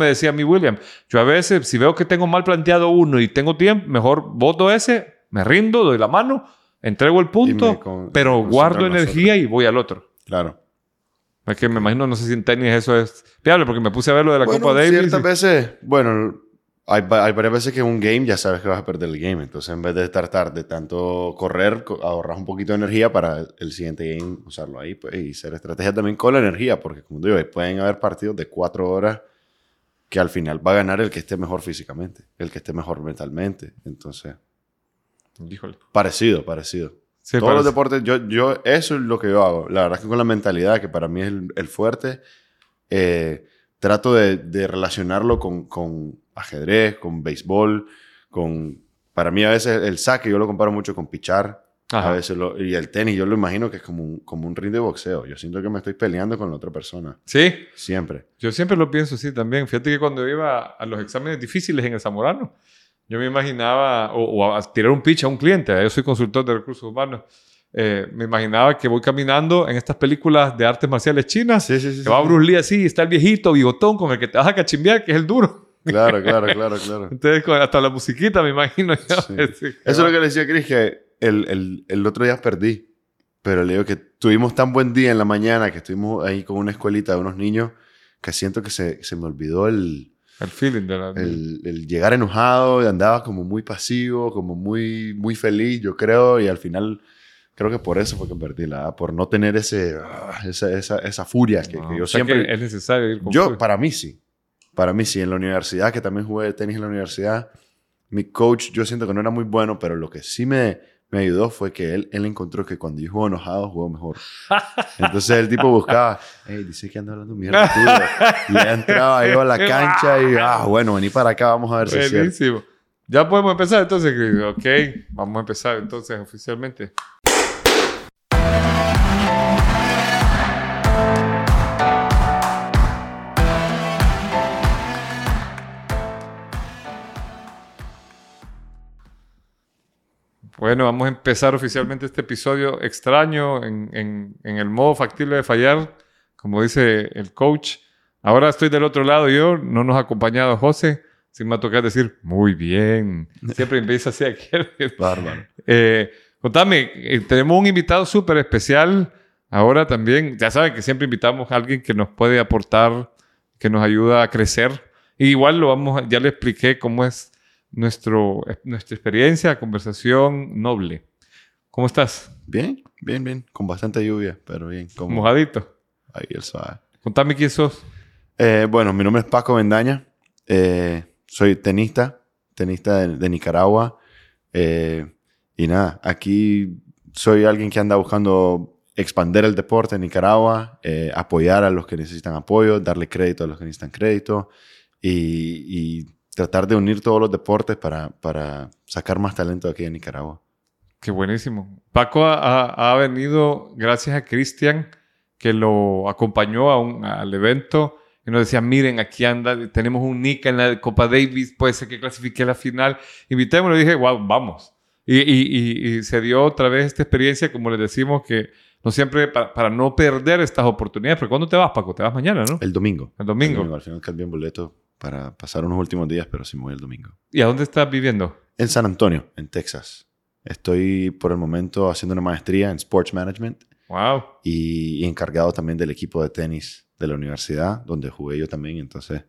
me decía a mí William, yo a veces si veo que tengo mal planteado uno y tengo tiempo, mejor voto ese, me rindo, doy la mano, entrego el punto, con- pero guardo energía y voy al otro. Claro. Es que me imagino, no sé si en tenis eso es viable, porque me puse a ver lo de la bueno, Copa Davis. ciertas y- veces, bueno, hay, va- hay varias veces que en un game ya sabes que vas a perder el game. Entonces, en vez de tratar de tanto correr, co- ahorras un poquito de energía para el siguiente game usarlo ahí. Pues, y ser estrategia también con la energía, porque como digo, pueden haber partidos de cuatro horas que al final va a ganar el que esté mejor físicamente, el que esté mejor mentalmente. Entonces, Híjole. parecido, parecido. Sí, Todos los parece. deportes, yo, yo, eso es lo que yo hago. La verdad es que con la mentalidad, que para mí es el, el fuerte, eh, trato de, de relacionarlo con, con ajedrez, con béisbol, con... Para mí a veces el saque yo lo comparo mucho con pichar. Ajá. A veces lo- y el tenis yo lo imagino que es como un, como un ring de boxeo. Yo siento que me estoy peleando con la otra persona. Sí, Siempre. yo siempre lo pienso así también. Fíjate que cuando iba a los exámenes difíciles en el Zamorano, yo me imaginaba, o, o a tirar un pitch a un cliente, yo soy consultor de recursos humanos, eh, me imaginaba que voy caminando en estas películas de artes marciales chinas, Sí, sí, sí. que va. Bruce Lee así, y está el viejito bigotón con el que te vas a cachimbear, que es el duro. Claro, claro, claro, claro. Entonces, hasta la musiquita me imagino. yo. Eso es lo que le decía Chris, que el, el, el otro día perdí. Pero le digo que tuvimos tan buen día en la mañana que estuvimos ahí con una escuelita de unos niños que siento que se, se me olvidó el, El feeling de la... el, el llegar enojado y andaba como muy pasivo, como muy, muy feliz, yo creo. Y al final creo que por eso fue que perdí la por no tener ese, ah, esa, esa, esa furia que, No, que yo o sea siempre... que es necesario ir con Yo, para mí sí. Para mí sí. En la universidad, que también jugué tenis en la universidad, mi coach, yo siento que no era muy bueno, pero lo que sí me, me ayudó fue que él, él encontró que cuando yo juego enojado, juego mejor. Entonces el tipo buscaba, hey, dice que anda hablando mierda tuya. Y ya entraba yo a la cancha y, ah, bueno, vení para acá, vamos a ver si es cierto. Buenísimo. Ya podemos empezar entonces, Chris. Ok, vamos a empezar entonces oficialmente. Bueno, vamos a empezar oficialmente este episodio extraño en, en- en el modo factible de fallar, como dice el coach. Ahora estoy del otro lado yo, no nos ha acompañado José, sin me va a tocar decir, muy bien. Siempre empieza así aquel. Bárbaro. Eh, contame, eh, tenemos un invitado súper especial ahora también. Ya saben que siempre invitamos a alguien que nos puede aportar, que nos ayuda a crecer. Y igual lo vamos, ya le expliqué cómo es nuestro, nuestra experiencia, conversación noble. ¿Cómo estás? Bien, bien, bien. Con bastante lluvia, pero bien. Como Mojadito. ahí el suave. Contame quién sos. Eh, bueno, mi nombre es Paco Bendaña. Eh, soy tenista, tenista de, de Nicaragua. Eh, y nada, aquí soy alguien que anda buscando expander el deporte en Nicaragua, apoyar a los que necesitan apoyo, darle crédito a los que necesitan crédito y, y tratar de unir todos los deportes para, para sacar más talento de aquí de Nicaragua. Qué buenísimo. Paco ha, ha- venido gracias a Cristian, que lo acompañó a un- al evento y nos decía, miren, aquí anda, tenemos un Nica en la Copa Davis, puede ser que clasifique a la final. Invitémoslo y dije, wow, vamos. Y, y- y- y se dio otra vez esta experiencia, como les decimos, que no siempre, para, para no perder estas oportunidades. Pero ¿cuándo te vas, Paco? Te vas mañana, ¿no? El domingo. El domingo. Al final cambié un boleto para pasar unos últimos días, pero sí me voy el domingo. ¿Y a dónde estás viviendo? En San Antonio, en Texas. Estoy por el momento haciendo una maestría en Sports Management Wow. y, y encargado también del equipo de tenis de la universidad, donde jugué yo también. Entonces,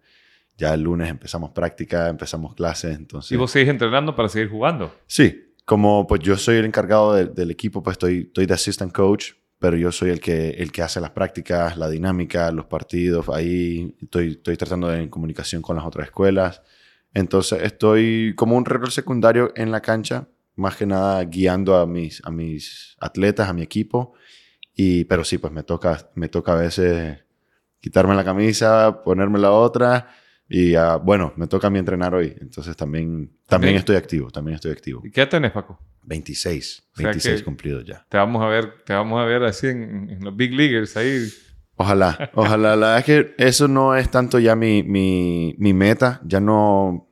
ya el lunes empezamos práctica, empezamos clases. Entonces, ¿Y vos seguís entrenando para seguir jugando? sí, como pues yo soy el encargado de- del equipo, pues estoy, estoy de assistant coach, pero yo soy el que, el que hace las prácticas, la dinámica, los partidos. Ahí estoy, estoy tratando de en comunicación con las otras escuelas. Entonces estoy como un rol secundario en la cancha, más que nada guiando a mis, a mis atletas, a mi equipo. Y, pero sí, pues me toca, me toca a veces quitarme la camisa, ponerme la otra. Y ah, bueno, me toca a mí entrenar hoy. Entonces también, también estoy activo, también estoy activo. ¿Y qué edad tenés, Paco? 26, O sea 26 que- cumplidos ya. Te vamos a ver, te vamos a ver así en, en los big leaguers ahí. Ojalá, ojalá. La verdad es que eso no es tanto ya mi, mi, mi meta. Ya no...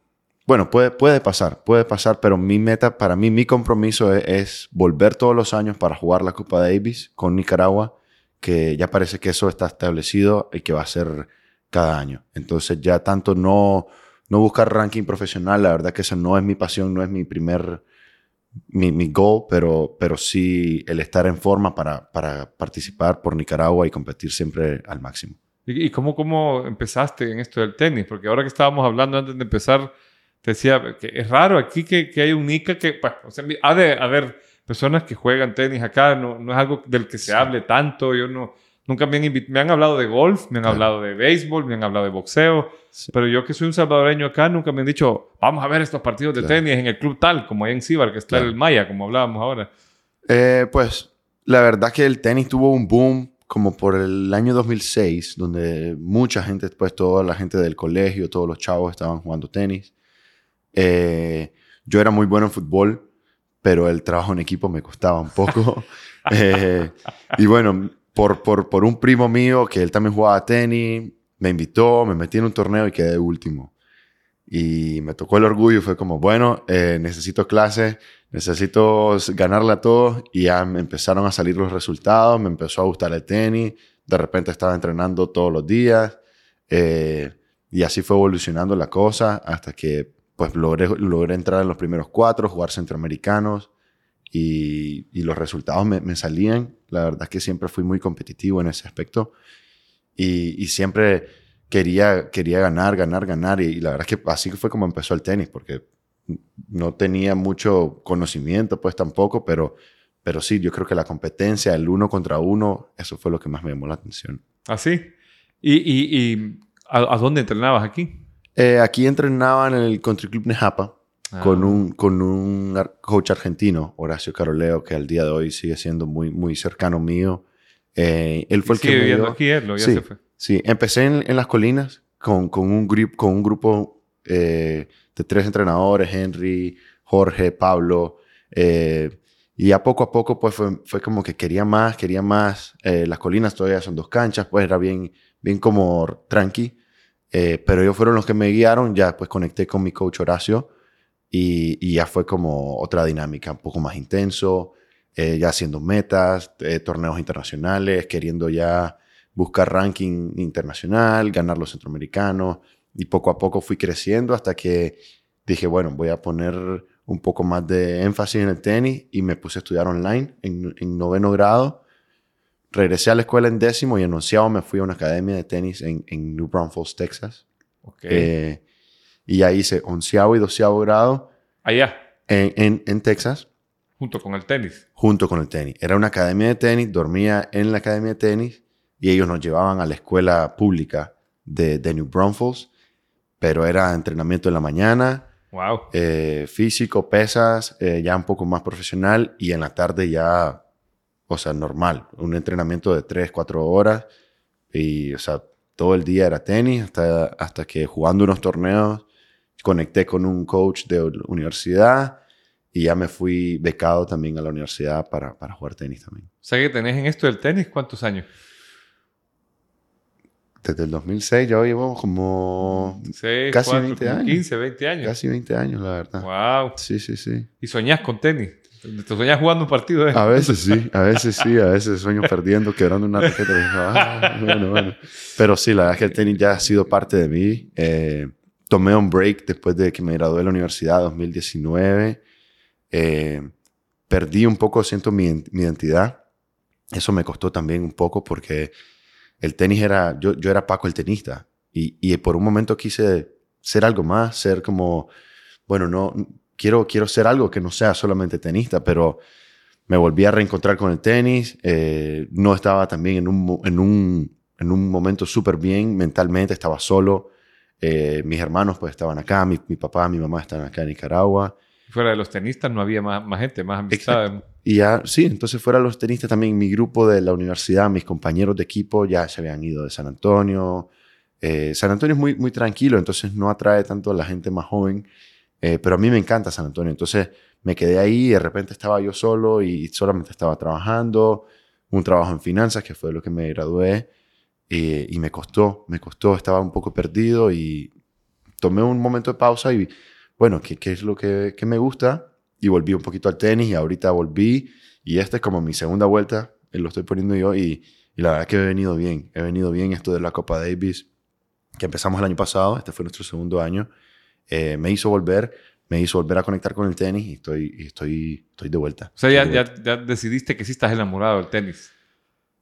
Bueno, puede, puede pasar, puede pasar, pero mi meta, para mí, mi compromiso es, es volver todos los años para jugar la Copa Davis con Nicaragua, que ya parece que eso está establecido y que va a ser cada año. Entonces ya tanto no, no buscar ranking profesional, la verdad que esa no es mi pasión, no es mi primer, mi, mi goal, pero, pero sí el estar en forma para, para participar por Nicaragua y competir siempre al máximo. ¿Y cómo, cómo empezaste en esto del tenis? Porque ahora que estábamos hablando antes de empezar, te decía que es raro aquí que, que hay un Nica que, pues, o sea, ha de haber personas que juegan tenis acá, no, no es algo del que se hable tanto, yo no, nunca me han, me han hablado de golf, me han hablado de béisbol, me han hablado de boxeo, pero yo que soy un salvadoreño acá, nunca me han dicho, vamos a ver estos partidos de tenis en el club tal, como ahí en Cibar, que está el Maya, como hablábamos ahora. Eh, pues la verdad que el tenis tuvo un boom como por el año 2006, donde mucha gente, pues toda la gente del colegio, todos los chavos estaban jugando tenis. Eh, yo era muy bueno en fútbol, pero el trabajo en equipo me costaba un poco. Eh, y bueno, por, por, un primo mío que él también jugaba tenis, me invitó, me metí en un torneo y quedé último. Y me tocó el orgullo, fue como, bueno, eh, necesito clases, necesito ganarle a todos. Y ya me empezaron a salir los resultados, me empezó a gustar el tenis, de repente estaba entrenando todos los días. y así fue evolucionando la cosa hasta que pues logré, logré entrar en los primeros cuatro, jugar centroamericanos y, y los resultados me, me, salían. La verdad es que siempre fui muy competitivo en ese aspecto y, y siempre quería, quería ganar, ganar, ganar. Y, la verdad es que así fue como empezó el tenis, porque no tenía mucho conocimiento, pues tampoco, pero, pero sí, yo creo que la competencia, el uno contra uno, eso fue lo que más me llamó la atención. ¿Ah, sí? ¿Y, y, y a, a dónde entrenabas aquí? Eh, aquí entrenaba en el Country Club Nejapa con, ah. un, con un coach argentino, Horacio Caroleo, que al día de hoy sigue siendo muy, muy cercano mío. Eh, él fue el que viviendo aquí, él, ya sí, se fue. Sí, empecé en, en las colinas con, con, un, grip, con un grupo eh, de tres entrenadores, Henry, Jorge, Pablo. Eh, y a poco a poco, pues fue, fue como que quería más, quería más. Eh, las colinas todavía son dos canchas, pues era bien, bien como tranqui. Eh, pero ellos fueron los que me guiaron, ya pues conecté con mi coach Horacio y, y ya fue como otra dinámica, un poco más intenso, eh, ya haciendo metas, eh, torneos internacionales, queriendo ya buscar ranking internacional, ganar los centroamericanos y poco a poco fui creciendo hasta que dije, bueno, voy a poner un poco más de énfasis en el tenis y me puse a estudiar online en, en noveno grado regresé a la escuela en décimo y en me fui a una academia de tenis en, en New Braunfels, Texas. Okay. Eh, y ahí hice onceavo y doceavo grado. Allá. En, en, en, Texas. Junto con el tenis. Junto con el tenis. Era una academia de tenis, dormía en la academia de tenis y ellos nos llevaban a la escuela pública de, de New Braunfels, pero era entrenamiento en la mañana. Wow. Eh, físico, pesas, eh, ya un poco más profesional y en la tarde ya o sea, normal, un entrenamiento de 3, 4 horas y, o sea, todo el día era tenis hasta, hasta que jugando unos torneos conecté con un coach de universidad y ya me fui becado también a la universidad para, para jugar tenis también. O sea que tenés en esto del tenis cuántos años? Desde el 2006 ya llevo como Seis, casi cuatro, 20 como años. 15, 20 años. Casi 20 años, la verdad. Wow. Sí, sí, sí. ¿Y soñás con tenis? ¿Te soñás jugando un partido? Eh? A veces sí, a veces sí, a veces sueño perdiendo, quebrando una raqueta. Ah, bueno, bueno. Pero sí, la verdad es que el tenis ya ha sido parte de mí. Eh, tomé un break después de que me gradué de la universidad 2019. Eh, perdí un poco, siento, mi, identidad. Eso me costó también un poco porque el tenis era, yo, yo era Paco el tenista y, y por un momento quise ser algo más, ser como, bueno, no, quiero, quiero ser algo que no sea solamente tenista, pero me volví a reencontrar con el tenis. Eh, no estaba también en un, en un, en un momento súper bien mentalmente, estaba solo. Eh, mis hermanos pues estaban acá, mi, mi, papá, mi mamá estaban acá en Nicaragua. Fuera de los tenistas no había más, más gente, más amistades. Y ya, sí, entonces fuera de los tenistas también mi grupo de la universidad, mis compañeros de equipo ya se habían ido de San Antonio. Eh, San Antonio es muy, muy tranquilo, entonces no atrae tanto a la gente más joven. Eh, pero a mí me encanta San Antonio. Entonces me quedé ahí y de repente estaba yo solo y solamente estaba trabajando. Un trabajo en finanzas, que fue lo que me gradué. Y, y me costó, me costó. Estaba un poco perdido y tomé un momento de pausa y, bueno, ¿qué, qué es lo que, que, me gusta? Y volví un poquito al tenis y ahorita volví. Y esta es como mi segunda vuelta, lo estoy poniendo yo y, y la verdad que he venido bien. He venido bien esto de la Copa Davis. que empezamos el año pasado, este fue nuestro segundo año, eh, me hizo volver, me hizo volver a conectar con el tenis y estoy, y estoy, estoy de vuelta. O sea, ya, ya, ya decidiste que sí estás enamorado del tenis.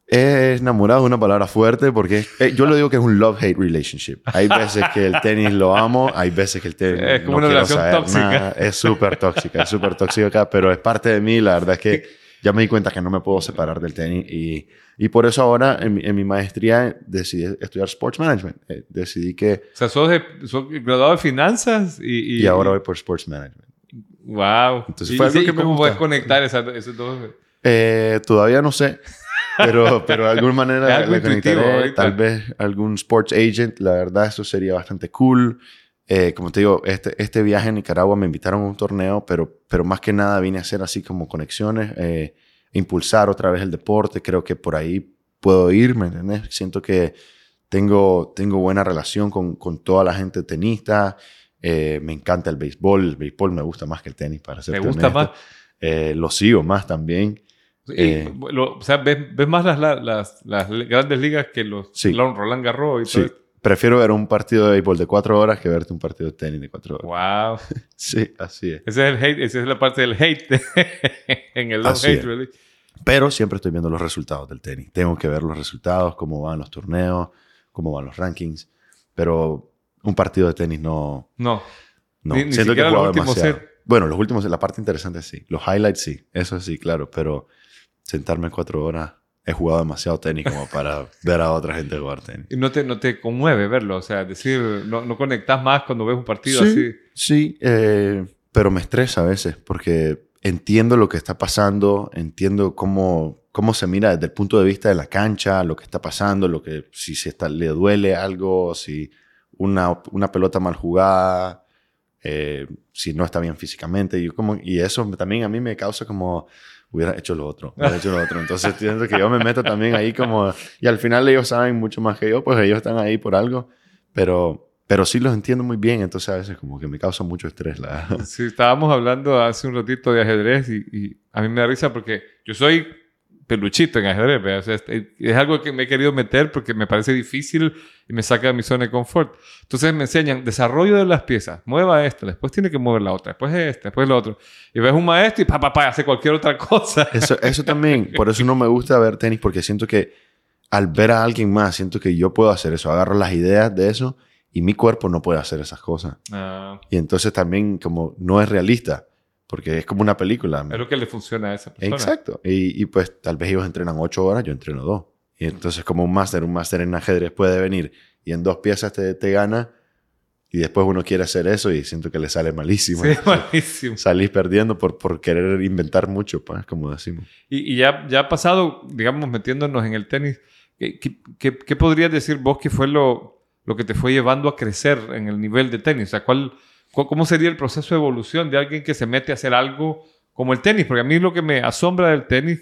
Es enamorado es una palabra fuerte porque eh, yo lo digo que es un love-hate relationship. Hay veces que el tenis lo amo, hay veces que el tenis Es como no una relación tóxica. nada. Es súper tóxica, es súper tóxica pero es parte de mí. La verdad es que ya me di cuenta que no me puedo separar del tenis y, y por eso ahora en, mi- en mi maestría decidí estudiar Sports Management. Eh, decidí que... O sea, sos, de, sos graduado de finanzas y... Y, ahora voy por Sports Management. Wow. Entonces ¿Y, fue algo y que me cómo gusta. puedes conectar esas, esos dos? Eh, todavía no sé, pero, pero de alguna manera algo le conectaré. Tal vez algún sports agent, la verdad, eso sería bastante cool. Eh, como te digo, este, este viaje a Nicaragua me invitaron a un torneo, pero, pero más que nada vine a hacer así como conexiones, eh, impulsar otra vez el deporte. Creo que por ahí puedo ir, ¿me entiendes? Siento que tengo, tengo buena relación con, con toda la gente tenista. Eh, me encanta el béisbol. El béisbol me gusta más que el tenis, para ser ¿Te gusta más? Eh, lo sigo más también. Eh, o sea, ¿ves, ves más las, las, las grandes ligas que los Sí. Roland Garros y Sí. todo esto? Prefiero ver un partido de béisbol de cuatro horas que verte un partido de tenis de cuatro horas. Wow. Sí, así es. Ese es el hate, esa es la parte del hate en el Así hate, really. Pero siempre estoy viendo los resultados del tenis. Tengo que ver los resultados, cómo van los torneos, cómo van los rankings. Pero un partido de tenis no. No. no. Ni- ni Siento que siquiera he los jugado últimos demasiado. set. Bueno, los últimos, la parte interesante sí. Los highlights sí. Eso sí, claro. Pero sentarme cuatro horas. He jugado demasiado tenis como para ver a otra gente jugar tenis. Y no te, no te conmueve verlo, o sea, decir, no, no conectas más cuando ves un partido sí, así. Sí, eh, pero me estresa a veces porque entiendo lo que está pasando, entiendo cómo, cómo se mira desde el punto de vista de la cancha, lo que está pasando, lo que si se está, le duele algo, si una, una pelota mal jugada, eh, si no está bien físicamente. Y, como, y eso también a mí me causa como hubiera hecho lo otro, hubiera hecho lo otro. Entonces siento que yo me meto también ahí como... Y al final ellos saben mucho más que yo, pues ellos están ahí por algo, pero, pero sí los entiendo muy bien, entonces a veces como que me causa mucho estrés. La... Sí, estábamos hablando hace un ratito de ajedrez y, y a mí me da risa porque yo soy peluchito en ajedrez, es algo que me he querido meter porque me parece difícil y me saca de mi zona de confort. Entonces me enseñan desarrollo de las piezas, mueva esta, después tiene que mover la otra, después esta, después la otra. Y ves un maestro y pa, pa, pa, hace cualquier otra cosa. Eso, eso también, por eso no me gusta ver tenis, porque siento que al ver a alguien más, siento que yo puedo hacer eso, agarro las ideas de eso y mi cuerpo no puede hacer esas cosas. Ah, Y entonces también como no es realista, porque es como una película. es lo que le funciona a esa persona. Exacto. Y, y pues tal vez ellos entrenan ocho horas, yo entreno dos. Y entonces como un máster, un máster en ajedrez puede venir y en dos piezas te, te gana y después uno quiere hacer eso y siento que le sale malísimo. Sí, malísimo. Salís perdiendo por, por querer inventar mucho, pues, como decimos. Y, y ya, ya ha pasado, digamos, metiéndonos en el tenis, ¿qué, qué, qué- podrías decir vos que fue lo, lo que te fue llevando a crecer en el nivel de tenis? O sea, ¿cuál, cu- ¿cómo sería el proceso de evolución de alguien que se mete a hacer algo como el tenis? Porque a mí lo que me asombra del tenis,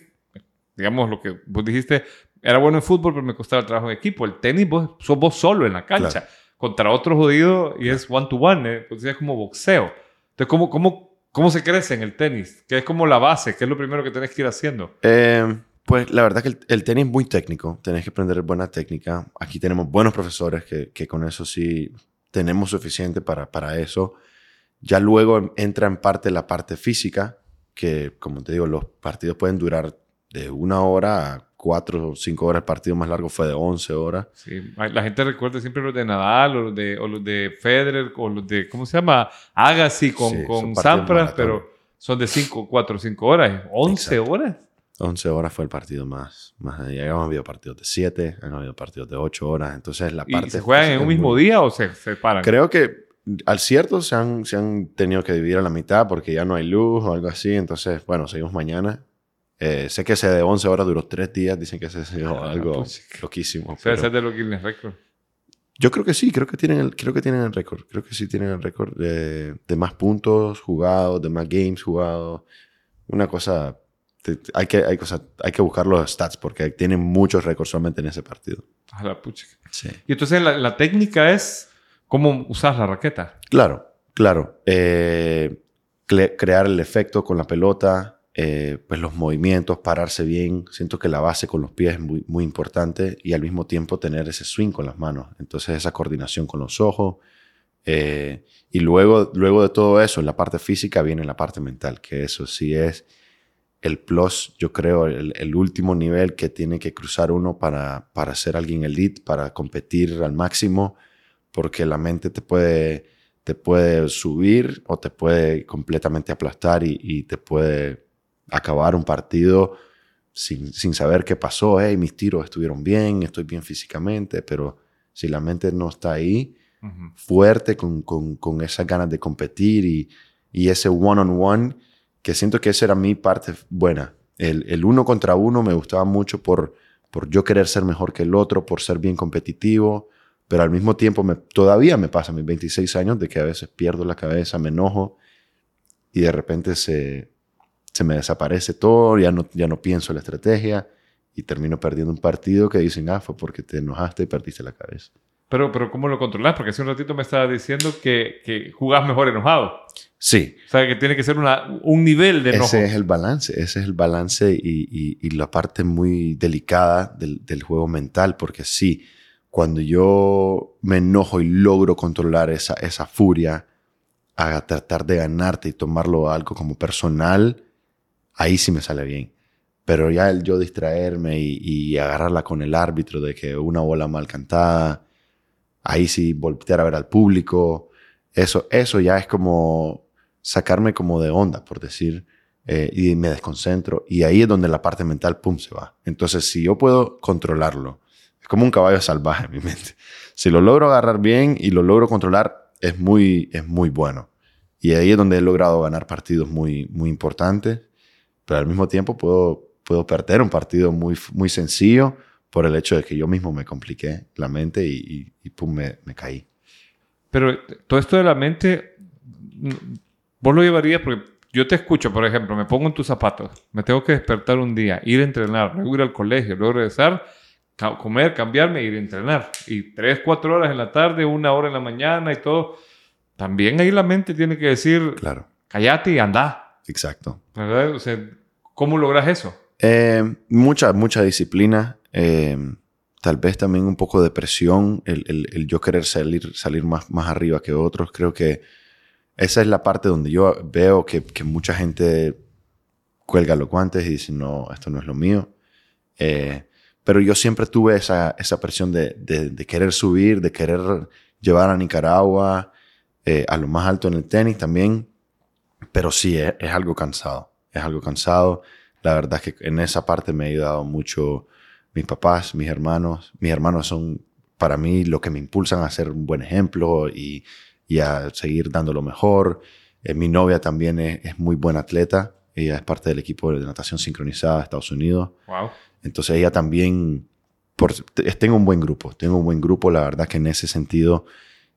digamos, lo que vos dijiste, era bueno en fútbol, pero me costaba el trabajo en equipo. El tenis, vos sos vos solo en la cancha, Claro. contra otro jodido y es one to one, ¿eh? Entonces es como boxeo. Entonces, ¿cómo, cómo, ¿cómo se crece en el tenis? ¿Qué es como la base? ¿Qué es lo primero que tenés que ir haciendo? Eh, pues la verdad que el, el tenis es muy técnico, tenés que aprender buena técnica. Aquí tenemos buenos profesores que, que con eso sí tenemos suficiente para, para eso. Ya luego entra en parte la parte física, que como te digo, los partidos pueden durar de una hora a cuatro o cinco horas. El partido más largo fue de 11 horas. Sí, la gente recuerda siempre los de Nadal o los de, o los de Federer o los de, ¿cómo se llama? Agassi con, Sí, con Sampras, pero son de 5, 4, 5 horas. 11 Exacto. horas. 11 horas fue el partido más, más allá. Han habido partidos de 7, han habido partidos de 8 horas. Entonces la ¿Y parte se juegan en un mismo muy- día o se separan? Creo que al cierto se han, se han tenido que dividir a la mitad porque ya no hay luz o algo así. Entonces, bueno, seguimos mañana. Eh, sé que ese de 11 horas duró 3 días. Dicen que ese es Ah, algo pucha. loquísimo. O sea, ese es de los Guinness Records. yo creo que sí, creo que tienen el, creo que tienen el récord. Creo que sí tienen el récord de, de más puntos jugados, de más games jugados. Una cosa... te- hay, que, hay, cosa, hay que buscar los stats porque tienen muchos récords solamente en ese partido. A la pucha. Sí. Y entonces la, la técnica es cómo usas la raqueta. Claro, claro. Eh, crear el efecto con la pelota, eh, pues los movimientos, pararse bien. Siento que la base con los pies es muy, muy importante y al mismo tiempo tener ese swing con las manos. Entonces esa coordinación con los ojos. Eh, y luego, luego de todo eso, en la parte física viene la parte mental, que eso sí es el plus, yo creo, el, último nivel que tiene que cruzar uno para, para ser alguien elite, para competir al máximo, porque la mente te puede, te puede subir o te puede completamente aplastar y, te puede acabar un partido sin, sin, saber qué pasó. Hey, mis tiros estuvieron bien, estoy bien físicamente, pero si la mente no está ahí, fuerte, con, con, con, esas ganas de competir y, y ese one-on-one, -on -one, que siento que esa era mi parte buena. El, el uno contra uno me gustaba mucho por, por yo querer ser mejor que el otro, por ser bien competitivo, pero al mismo tiempo me, todavía me pasa mis 26 años de que a veces pierdo la cabeza, me enojo y de repente se, se me desaparece todo, ya no, ya no pienso la estrategia y termino perdiendo un partido que dicen, ah, fue porque te enojaste y perdiste la cabeza. Pero, pero ¿cómo lo controlas? Porque hace un ratito me estaba diciendo que, que jugás mejor enojado. Sí. O sea, que tiene que ser una, un nivel de enojo. Ese es el balance, ese es el balance y, y, y la parte muy delicada del, del, juego mental, porque sí, cuando yo me enojo y logro controlar esa, esa furia a tratar de ganarte y tomarlo algo como personal, ahí sí me sale bien. Pero ya el yo distraerme y, agarrarla con el árbitro de que una bola mal cantada, ahí sí voltear a ver al público, eso, eso ya es como sacarme como de onda, por decir, eh, y me desconcentro, y ahí es donde la parte mental, pum, se va. Entonces, si yo puedo controlarlo, es como un caballo salvaje en mi mente. Si lo logro agarrar bien y lo logro controlar, es muy, es muy bueno. Y ahí es donde he logrado ganar partidos muy, muy importantes, pero al mismo tiempo puedo, puedo perder un partido muy, muy sencillo por el hecho de que yo mismo me compliqué la mente y, y, pum, me, me, caí. Pero todo esto de la mente, vos lo llevarías porque yo te escucho, por ejemplo, me pongo en tus zapatos, me tengo que despertar un día, ir a entrenar, luego ir al colegio, luego regresar, comer, cambiarme, ir a entrenar. Y tres, cuatro horas en la tarde, una hora en la mañana y todo. También ahí la mente tiene que decir, claro. cállate y anda. Exacto. ¿Verdad? O sea, ¿cómo logras eso? Eh, mucha, mucha disciplina. Em, tal vez también un poco de presión, el, el, el, yo querer salir, salir más, más arriba que otros. Creo que esa es la parte donde yo veo que, que mucha gente cuelga los guantes y dice, no, esto no es lo mío. Eh, pero yo siempre tuve esa, esa presión de, de, querer subir, de querer llevar a Nicaragua eh, a lo más alto en el tenis también. Pero sí, es, es, algo cansado. Es algo cansado. La verdad es que en esa parte me ha ayudado mucho mis papás, mis hermanos. Mis hermanos son para mí lo que me impulsan a ser un buen ejemplo y, y a seguir dando lo mejor. Eh, mi novia también es, es, muy buena atleta. Ella es parte del equipo de natación sincronizada de Estados Unidos. Wow. Entonces ella también, por, tengo un buen grupo, tengo un buen grupo. La verdad que en ese sentido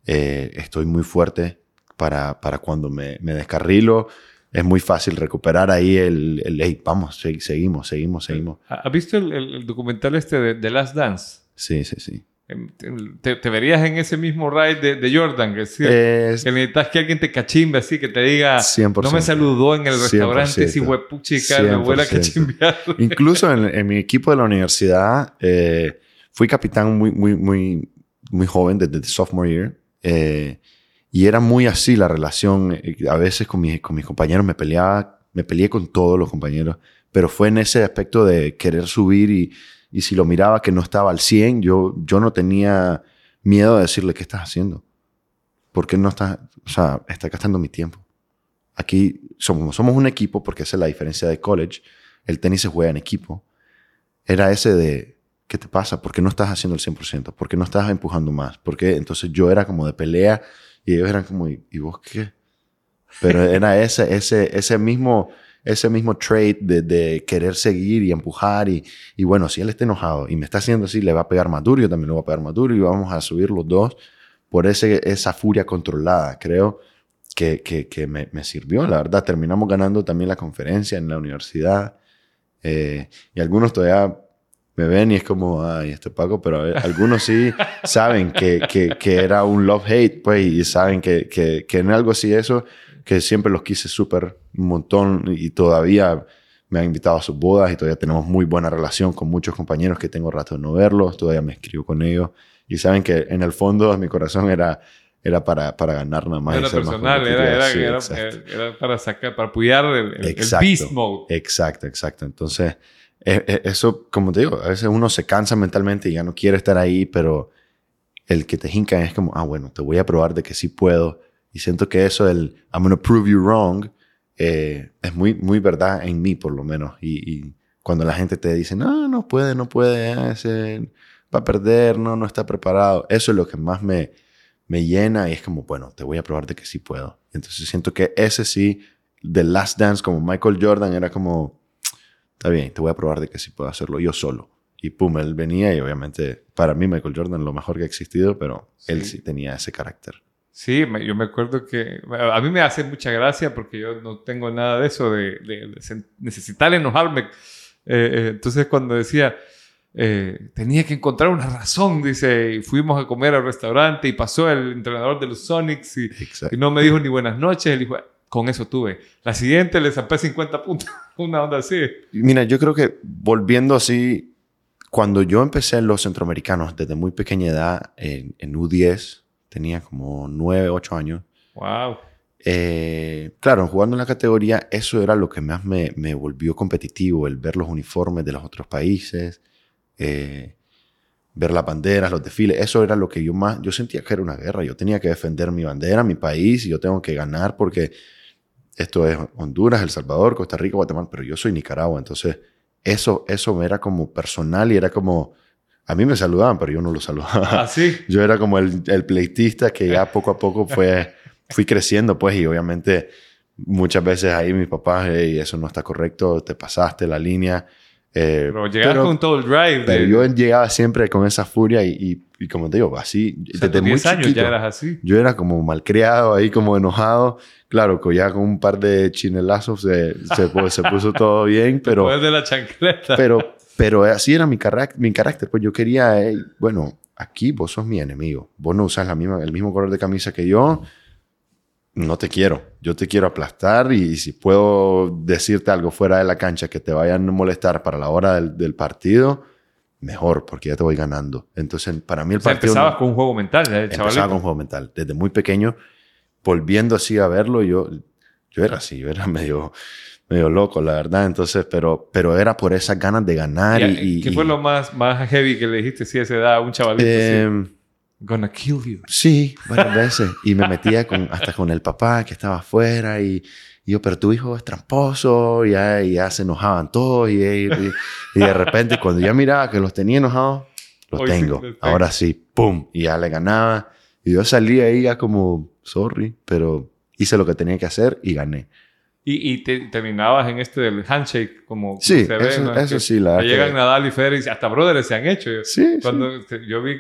eh, estoy muy fuerte para, para cuando me, me descarrilo es muy fácil recuperar ahí el, el hey, vamos, seguimos, seguimos, seguimos. ¿Has visto el, el, documental este de The Last Dance? Sí, sí, sí. Te, te verías en ese mismo ride de, de Jordan, que, que necesitas que alguien te cachimbe así, que te diga, 100%, no me saludó en el restaurante, si fue puchica, me huele a cachimbear. Incluso en, en, mi equipo de la universidad, eh, fui capitán muy, muy, muy, muy joven, desde sophomore year. Eh, y era muy así la relación. Eh, a veces con, mis, con mis compañeros me peleaba, me peleé con todos los compañeros, pero fue en ese aspecto de querer subir y, y si lo miraba que no estaba al 100, yo, yo no tenía miedo de decirle, ¿qué estás haciendo? ¿Por qué no estás, o sea, está gastando mi tiempo? Aquí somos, somos un equipo, porque esa es la diferencia de college. El tenis se juega en equipo. Era ese de, ¿qué te pasa? ¿Por qué no estás haciendo el 100%? ¿Por qué no estás empujando más? Porque entonces yo era como de pelea y ellos eran como, ¿y, vos qué? Pero era ese, ese, ese mismo, ese mismo trait de, de, querer seguir y empujar y, y, bueno, si él está enojado y me está haciendo así, le va a pegar más duro, yo también le voy a pegar más duro y vamos a subir los dos por ese, esa furia controlada. Creo que, que, que me, me, sirvió, la verdad. Terminamos ganando también la conferencia en la universidad eh, y algunos todavía me ven y es como, ay, este Paco, pero ver, algunos sí saben que, que, que, era un love-hate, pues, y saben que, que, que en algo así eso, que siempre los quise súper un montón y todavía me ha invitado a sus bodas y todavía tenemos muy buena relación con muchos compañeros que tengo rato de no verlos, todavía me escribo con ellos y saben que en el fondo de mi corazón era, era para, para ganar nada más. Era personal, era, era, era, para sacar, para apoyar el, el, beast mode. Exacto, exacto. Entonces, e, e, eso, como te digo, a veces uno se cansa mentalmente y ya no quiere estar ahí, pero el que te hincan es como, ah, bueno, te voy a probar de que sí puedo. Y siento que eso, el I'm going to prove you wrong, eh, es muy, muy verdad en mí, por lo menos. Y, cuando la gente te dice, no, no puede, no puede, ah, ese va a perder, no, no está preparado, eso es lo que más me, me llena y es como, bueno, te voy a probar de que sí puedo. Entonces siento que ese sí, The Last Dance, como Michael Jordan, era como, está bien, te voy a probar de que sí puedo hacerlo yo solo. Y pum, él venía y obviamente para mí Michael Jordan lo mejor que ha existido, pero él sí tenía ese carácter. Sí, yo me acuerdo que a mí me hace mucha gracia porque yo no tengo nada de eso, de, necesitar enojarme. Eh, eh, entonces cuando decía, eh, tenía que encontrar una razón, dice, y fuimos a comer al restaurante y pasó el entrenador de los Sonics y, no me dijo ni buenas noches, él dijo, con eso tuve. La siguiente le zampé 50 puntos, una onda así. Mira, yo creo que volviendo así, cuando yo empecé en los centroamericanos desde muy pequeña edad, en, en U10, tenía como 9, 8 años. ¡Wow! Eh, claro, jugando en la categoría, eso era lo que más me, me, volvió competitivo, el ver los uniformes de los otros países, eh, ver las banderas, los desfiles, eso era lo que yo más, yo sentía que era una guerra, yo tenía que defender mi bandera, mi país, y yo tengo que ganar porque esto es Honduras, El Salvador, Costa Rica, Guatemala, pero yo soy Nicaragua, entonces eso, eso me era como personal y era como a mí me saludaban, pero yo no los saludaba. ¿Ah, sí? Yo era como el, el pleitista que ya poco a poco fue, fui creciendo, pues, y obviamente muchas veces ahí mis papás, y eso no está correcto, te pasaste la línea. Eh, pero llegaste con todo el drive. Pero yo llegaba siempre con esa furia y, y, como te digo, así. desde muy años ya eras así. Yo era como malcriado ahí, como enojado. Claro, que ya con un par de chinelazos se, se, se puso todo bien, pero. Después de la chancleta. Pero pero así era mi, mi carácter. Pues yo quería, bueno, aquí vos sos mi enemigo. Vos no usas la misma, el mismo color de camisa que yo. No te quiero. Yo te quiero aplastar y, si puedo decirte algo fuera de la cancha que te vayan a molestar para la hora del, partido, mejor, porque ya te voy ganando. Entonces, para mí el partido... Empezabas con un juego mental, ¿eh, Empezaba con un juego mental. Desde muy pequeño, volviendo así a verlo, yo, yo era así, yo era medio medio loco, la verdad. Entonces, pero, pero era por esas ganas de ganar. Y, ¿Qué fue lo más, más heavy que le dijiste si esa edad a un chavalito? Eh, Gonna kill you. Sí, varias veces. Y me metía con, hasta con el papá que estaba afuera y, yo, pero tu hijo es tramposo, y ya, ya se enojaban todos. Y, y, de repente, cuando ya miraba que los tenía enojados, los tengo. Ahora sí, ¡pum! Y ya le ganaba. Y yo salí ahí ya como, sorry, pero hice lo que tenía que hacer y gané. Y, y te, terminabas en este del handshake, como sí, se ve, eso, eso sí. La llegan Nadal y Federer y hasta brothers se han hecho. Sí, cuando, Yo vi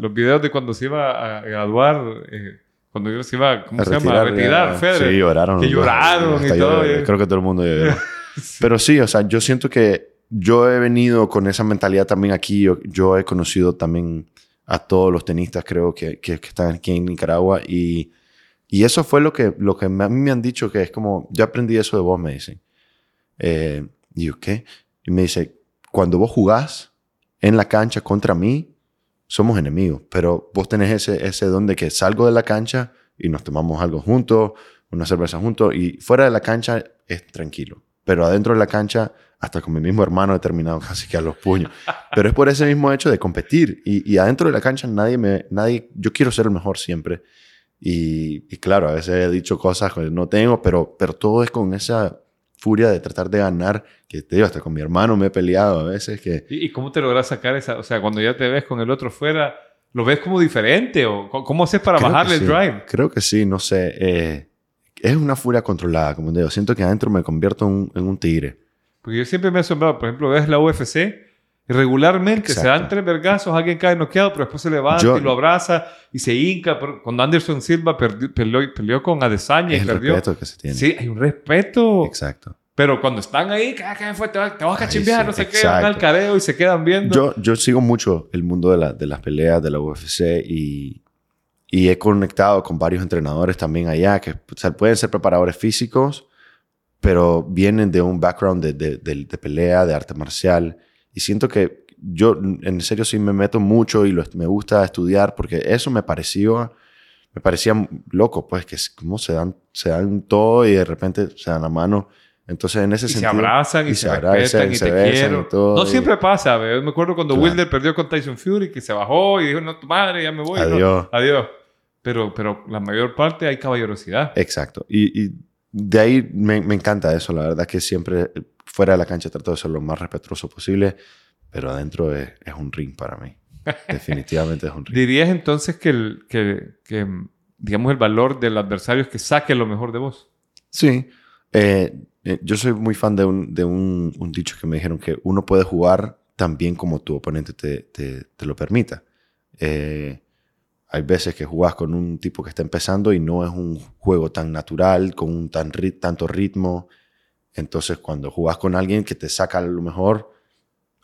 los videos de cuando se iba a graduar, eh, cuando se iba, ¿cómo se llama? A retirar Federer. Sí, lloraron. Que lloraron y todo. creo que todo el mundo lloró. Pero sí, o sea, yo siento que yo he venido con esa mentalidad también aquí. Yo, yo he conocido también a todos los tenistas, creo, que, que, que están aquí en Nicaragua y y eso fue lo que, lo que a mí me han dicho, que es como, yo aprendí eso de vos, me dicen. Eh, y yo, ¿qué? Y me dice, cuando vos jugás en la cancha contra mí, somos enemigos, pero vos tenés ese, ese don de que salgo de la cancha y nos tomamos algo juntos, una cerveza juntos, y fuera de la cancha es tranquilo. Pero adentro de la cancha, hasta con mi mismo hermano he terminado casi que a los puños. Pero es por ese mismo hecho de competir. Y, y adentro de la cancha nadie me, nadie, yo quiero ser el mejor siempre. Y, claro, a veces he dicho cosas que no tengo, pero, pero todo es con esa furia de tratar de ganar, que te digo, hasta con mi hermano me he peleado a veces. Que... ¿Y, cómo te logras sacar esa? O sea, cuando ya te ves con el otro fuera, ¿lo ves como diferente? ¿O cómo haces para bajarle el drive? Creo que sí, no sé. Eh, es una furia controlada, como digo. Siento que adentro me convierto en, en un tigre. Porque yo siempre me he asombrado, por ejemplo, ves la UFC regularmente se dan tres vergazos, alguien cae noqueado, pero después se levanta y lo abraza y se hinca. Cuando Anderson Silva peleó, con Adesanya y perdió. respeto que se tiene. Sí, hay un respeto. Exacto. Pero cuando están ahí, cada fue, te, vas, a cachimbear, no sé qué, van al careo y se quedan viendo. Yo, yo sigo mucho el mundo de, la, de las peleas de la UFC y, y he conectado con varios entrenadores también allá que pueden ser preparadores físicos pero vienen de un background de, de, de pelea, de arte marcial. Y siento que yo, en serio, sí me meto mucho y lo, me gusta estudiar porque eso me pareció, me parecía loco, pues, que es como se dan, se dan todo y de repente se dan la mano. Entonces, en ese Y se sentido. abrazan y, y se, se respetan y, se te besan y todo, no y- siempre pasa, me acuerdo cuando Claro. Wilder perdió con Tyson Fury, que se bajó y dijo, no, tu madre, ya me voy. ¿no? Adiós. Adiós. Pero, pero la mayor parte hay caballerosidad. Exacto. Y, y de ahí me, me encanta eso. La verdad que siempre fuera de la cancha trato de ser lo más respetuoso posible, pero adentro es, es un ring para mí. Definitivamente es un ring. ¿Dirías entonces que, el, que, que, digamos, el valor del adversario es que saque lo mejor de vos? Sí. Eh, eh, yo soy muy fan de, un, de un, un dicho que me dijeron que uno puede jugar tan bien como tu oponente te, te, te lo permita. Eh, hay veces que jugás con un tipo que está empezando y no es un juego tan natural, con un tan tanto ritmo. Entonces, cuando jugás con alguien que te saca lo mejor,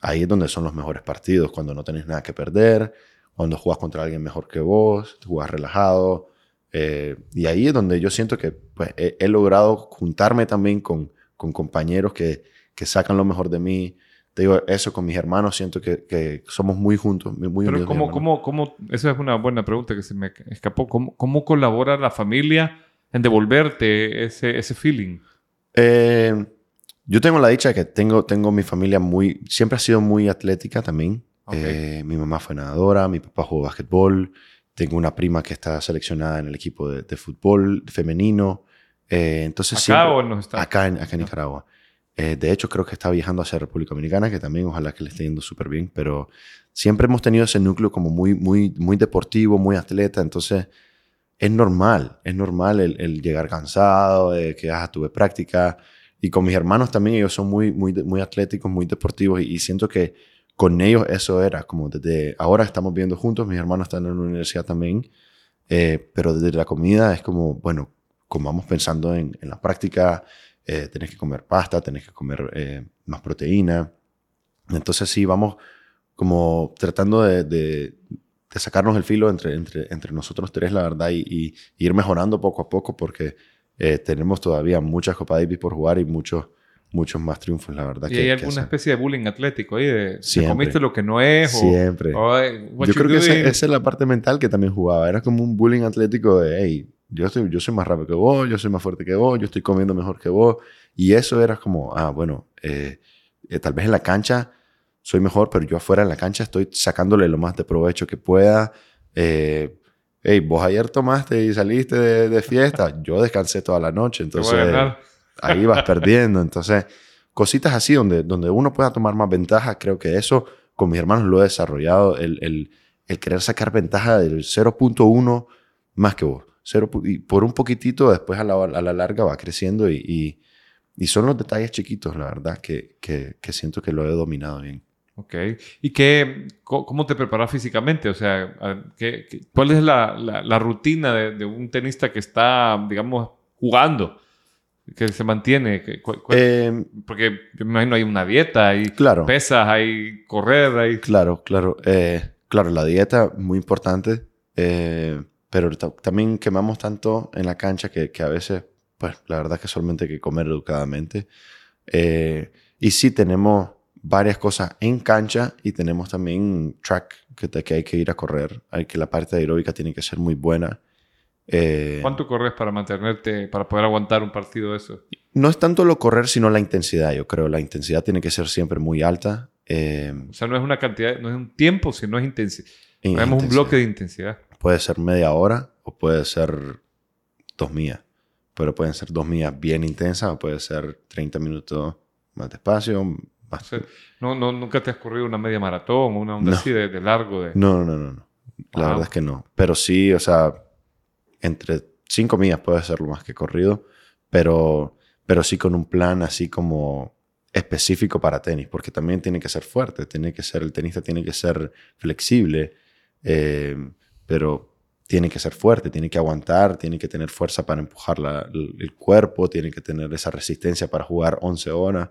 ahí es donde son los mejores partidos, cuando no tenés nada que perder, cuando jugás contra alguien mejor que vos, jugás relajado. eh, y ahí es donde yo siento que pues, he, he logrado juntarme también con, con compañeros que, que sacan lo mejor de mí. Te digo, eso con mis hermanos, siento que, que somos muy juntos, muy Pero unidos. ¿cómo, cómo, cómo, esa es una buena pregunta que se me escapó. ¿Cómo, cómo colabora la familia en devolverte ese, ese feeling? Eh, yo tengo la dicha de que tengo, tengo mi familia muy, siempre ha sido muy atlética también. Eh, mi mamá fue nadadora, mi papá jugó básquetbol, tengo una prima que está seleccionada en el equipo de, de fútbol femenino. Eh, entonces ¿Acá siempre- o en los Estados Acá en, acá en Nicaragua. Eh, de hecho, creo que está viajando hacia República Dominicana, que también ojalá que le esté yendo súper bien, pero siempre hemos tenido ese núcleo como muy, muy, muy deportivo, muy atleta, entonces es normal, es normal el, llegar cansado, de que ah, tuve práctica, y con mis hermanos también, ellos son muy, muy, muy atléticos, muy deportivos, y, siento que con ellos eso era, como desde ahora estamos viviendo juntos, mis hermanos están en la universidad también, eh, pero desde la comida es como, bueno, comamos pensando en, en la práctica, eh, tenés que comer pasta, tenés que comer eh, más proteína. Entonces sí, vamos como tratando de, de- de sacarnos el filo entre, entre, entre nosotros tres, la verdad, y, y ir mejorando poco a poco porque eh, tenemos todavía muchas Copa Davis por jugar y muchos, muchos más triunfos, la verdad. ¿Y que- hay alguna especie de bullying atlético ahí? De, ¿te comiste lo que no es? O, Siempre. o, "Ay, what Yo creo que doing?" esa es la parte mental que también jugaba. Era como un bullying atlético de, hey, yo, estoy, yo soy más rápido que vos, yo soy más fuerte que vos, yo estoy comiendo mejor que vos. Y eso era como, ah, bueno, eh, eh, tal vez en la cancha soy mejor, pero yo afuera en la cancha estoy sacándole lo más de provecho que pueda. Eh, hey, vos ayer tomaste y saliste de, de fiesta, yo descansé toda la noche, entonces ahí vas perdiendo. Entonces, cositas así donde, donde uno pueda tomar más ventaja, creo que eso con mis hermanos lo he desarrollado, el, el, el querer sacar ventaja del 0.1 más que vos. Cero y por un poquitito, después a la, a la larga va creciendo y, y, y son los detalles chiquitos, la verdad, que, que, que siento que lo he dominado bien. Ok. ¿Y qué, cómo te preparas físicamente? O sea, a- ¿qué, qué- cuál es la, la- la rutina de, de un tenista que está, digamos, jugando? Que se mantiene. ¿Qué- cuál- cuál- Eh, porque me imagino hay una dieta, hay claro. pesas, hay correr, hay... Claro, claro. Eh, claro, la dieta muy importante, eh, pero ta- también quemamos tanto en la cancha que, que a veces, pues la verdad que solamente hay que comer educadamente. Eh, y sí tenemos varias cosas en cancha y tenemos también track que, te- que hay que ir a correr. Hay que la parte aeróbica tiene que ser muy buena. Eh, ¿Cuánto corres para mantenerte, para poder aguantar un partido de eso? no es tanto lo correr, sino la intensidad, yo creo. La intensidad tiene que ser siempre muy alta. Eh, O sea, no es una cantidad, no es un tiempo, sino es intensidad. en Tenemos un bloque de intensidad. Puede ser media hora o puede ser dos millas. Pero pueden ser dos millas bien intensas o puede ser 30 minutos más despacio. O Más... sea, no, no, ¿Nunca te has corrido una media maratón o una onda No. así de, de largo? De... No, no, no, no. La Wow. verdad es que no. Pero sí, o sea, entre cinco millas puede ser lo más que he corrido, pero, pero sí con un plan así como específico para tenis, porque también tiene que ser fuerte, tiene que ser, el tenista tiene que ser flexible, eh, pero tiene que ser fuerte, tiene que aguantar, tiene que tener fuerza para empujar el, cuerpo, tiene que tener esa resistencia para jugar 11 horas.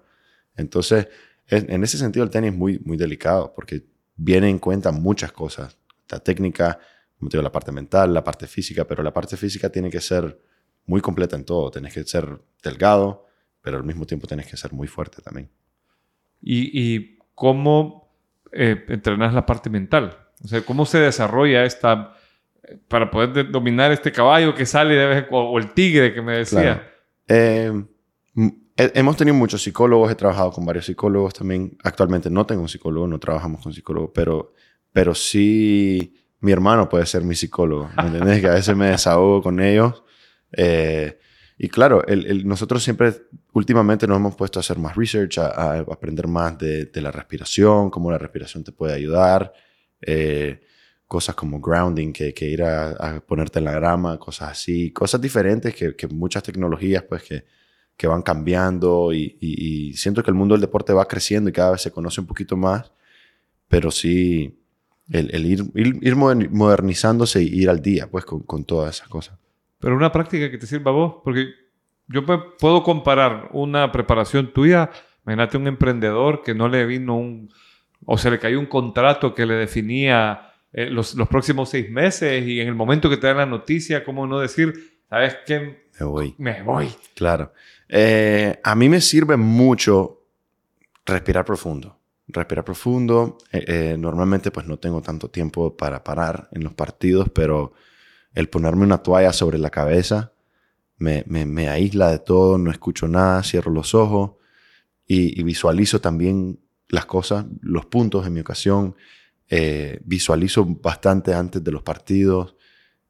Entonces, en, ese sentido el tenis es muy, muy delicado, porque viene en cuenta muchas cosas. La técnica, como te digo, la parte mental, la parte física, pero la parte física tiene que ser muy completa en todo. Tenés que ser delgado, pero al mismo tiempo tienes que ser muy fuerte también. ¿Y, y cómo eh, entrenas la parte mental? O sea, ¿cómo se desarrolla esta para poder dominar este caballo que sale de vez o, el tigre que me decía? Eh, hemos tenido muchos psicólogos, he trabajado con varios psicólogos también. Actualmente no tengo un psicólogo, no trabajamos con psicólogos, pero, pero sí mi hermano puede ser mi psicólogo. ¿Me entiendes? que a veces me desahogo con ellos. Eh, y claro, nosotros siempre, últimamente nos hemos puesto a hacer más research, a, aprender más de, la respiración, cómo la respiración te puede ayudar. Eh, cosas como grounding, que, que ir a, ponerte en la grama, cosas así, cosas diferentes que, muchas tecnologías pues que, que van cambiando y, siento que el mundo del deporte va creciendo y cada vez se conoce un poquito más, pero sí el, el ir, ir, modernizándose y ir al día pues con, con todas esas cosas. Pero una práctica que te sirva a vos, porque yo puedo comparar una preparación tuya, imagínate un emprendedor que no le vino un, o se le cayó un contrato que le definía eh, los, los, próximos seis meses y en el momento que te dan la noticia, ¿cómo no decir, sabes qué? Me voy. Me voy. Claro. Eh, a mí me sirve mucho respirar profundo. Respirar profundo. Eh, normalmente pues no tengo tanto tiempo para parar en los partidos, pero el ponerme una toalla sobre la cabeza me, me, aísla de todo, no escucho nada, cierro los ojos y, visualizo también las cosas, los puntos en mi ocasión. Eh, visualizo bastante antes de los partidos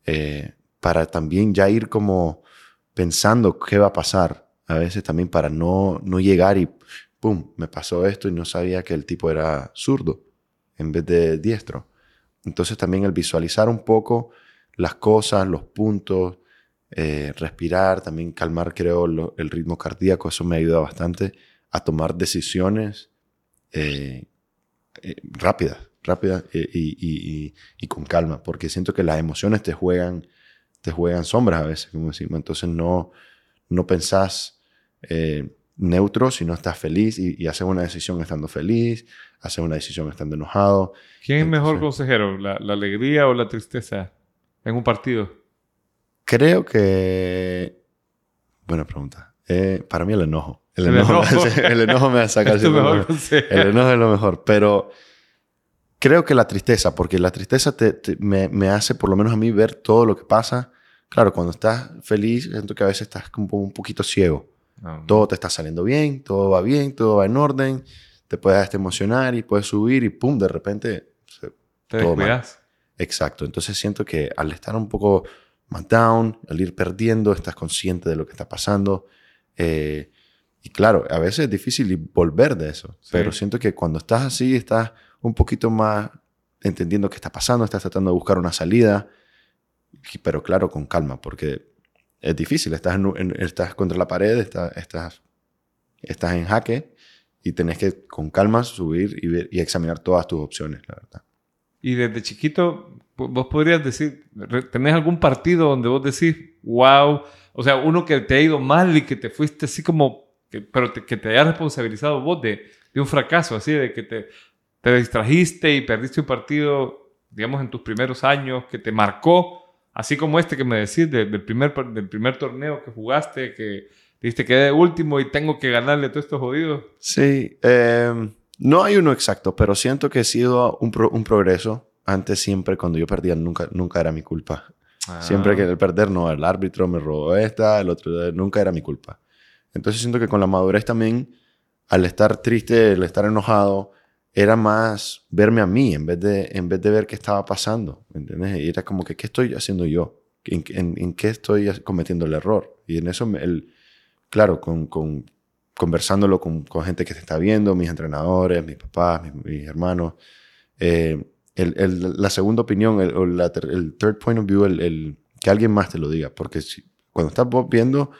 eh, para también ya ir como pensando qué va a pasar. A veces también para no, no llegar y, ¡pum!, me pasó esto y no sabía que el tipo era zurdo en vez de diestro. Entonces también el visualizar un poco las cosas, los puntos, eh, respirar, también calmar, creo, el ritmo cardíaco, eso me ayuda bastante a tomar decisiones eh, eh, rápidas, rápidas y, con calma, porque siento que las emociones te juegan, te juegan sombras a veces, como decimos, entonces no, no pensás neutro, sino estás feliz y, haces una decisión estando feliz, haces una decisión estando enojado. ¿Quién es mejor consejero, la alegría o la tristeza? en un partido? Creo que... Buena pregunta. Eh, para mí el enojo. El, enojo, el enojo me saca el mejor El enojo es lo mejor. Pero creo que la tristeza, porque la tristeza te, me, me, hace por lo menos a mí ver todo lo que pasa. Claro, cuando estás feliz, siento que a veces estás como un poquito ciego. Ah, todo te está saliendo bien, todo va bien, todo va en orden. Te puedes hasta emocionar y puedes subir y pum, de repente... te descuidas. Exacto. Entonces siento que al estar un poco más down, al ir perdiendo, estás consciente de lo que está pasando. Eh, y claro, a veces es difícil volver de eso, pero siento que cuando estás así, estás un poquito más entendiendo qué está pasando, estás tratando de buscar una salida, pero claro, con calma, porque es difícil, estás, estás contra la pared, estás, estás, estás en jaque y tenés que con calma subir y, ver, y examinar todas tus opciones, la verdad. Y desde chiquito, vos podrías decir, ¿tenés algún partido donde vos decís, wow, o sea, uno que te ha ido mal y que te fuiste así como, pero que te haya responsabilizado vos de, un fracaso, así, de que te, te distrajiste y perdiste un partido, digamos, en tus primeros años, que te marcó, así como este que me decís, del, primer, torneo que jugaste, que dijiste que de último y tengo que ganarle a todos estos jodidos? Sí, eh, no hay uno exacto, pero siento que he sido un, un progreso. Antes siempre cuando yo perdía nunca, nunca era mi culpa. Siempre que ah. el perder, no, el árbitro me robó esta, el otro, nunca era mi culpa. Entonces siento que con la madurez también, al estar triste, al estar enojado, era más verme a mí en vez de, en vez de ver qué estaba pasando. ¿Entiendes? Y era como que, ¿qué estoy haciendo yo? ¿En, en, qué estoy cometiendo el error? Y en eso, el, claro, con, con conversándolo con, con, gente que te está viendo, mis entrenadores, mis papás, mis, hermanos. Eh, el, el, la segunda opinión, el, el, third point of view, el, que alguien más te lo diga, porque si, cuando estás viendo,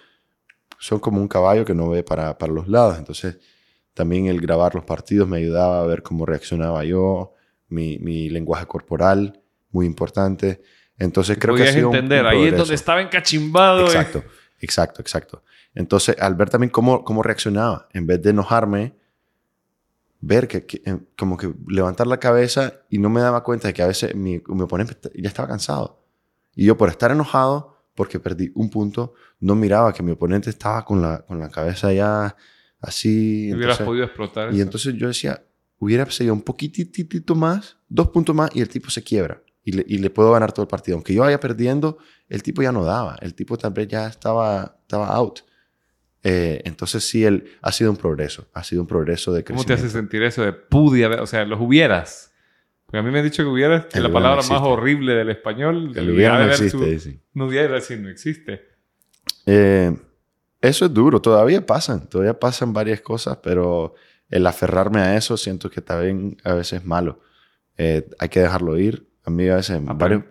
son como un caballo que no ve para, para los lados. Entonces, también el grabar los partidos me ayudaba a ver cómo reaccionaba yo, mi, mi lenguaje corporal, muy importante. Entonces, creo que ha sido entender, ahí es donde estaba encachimbado. Exacto, exacto, exacto. Entonces, al ver también cómo, cómo reaccionaba, en vez de enojarme, ver que, eh, como que levantar la cabeza y no me daba cuenta de que a veces mi, mi, oponente ya estaba cansado. Y yo por estar enojado, porque perdí un punto, no miraba que mi oponente estaba con la, con la cabeza ya así. Hubieras podido explotar. Y entonces yo decía, hubiera seguido un poquitito más, dos puntos más y el tipo se quiebra. Y le, y le, puedo ganar todo el partido. Aunque yo vaya perdiendo, el tipo ya no daba. El tipo tal vez ya estaba, estaba out. Eh, entonces sí, él, ha sido un progreso. Ha sido un progreso de crecimiento. ¿Cómo te hace sentir eso de pude O sea, los hubieras. Porque a mí me han dicho que hubieras, que la palabra más horrible del español. El hubiera no existe. No hubiera sí, no existe. Eh, eso es duro. Todavía pasan. Todavía pasan varias cosas, pero el aferrarme a eso siento que también a veces es malo. Eh, hay que dejarlo ir. A mí a veces...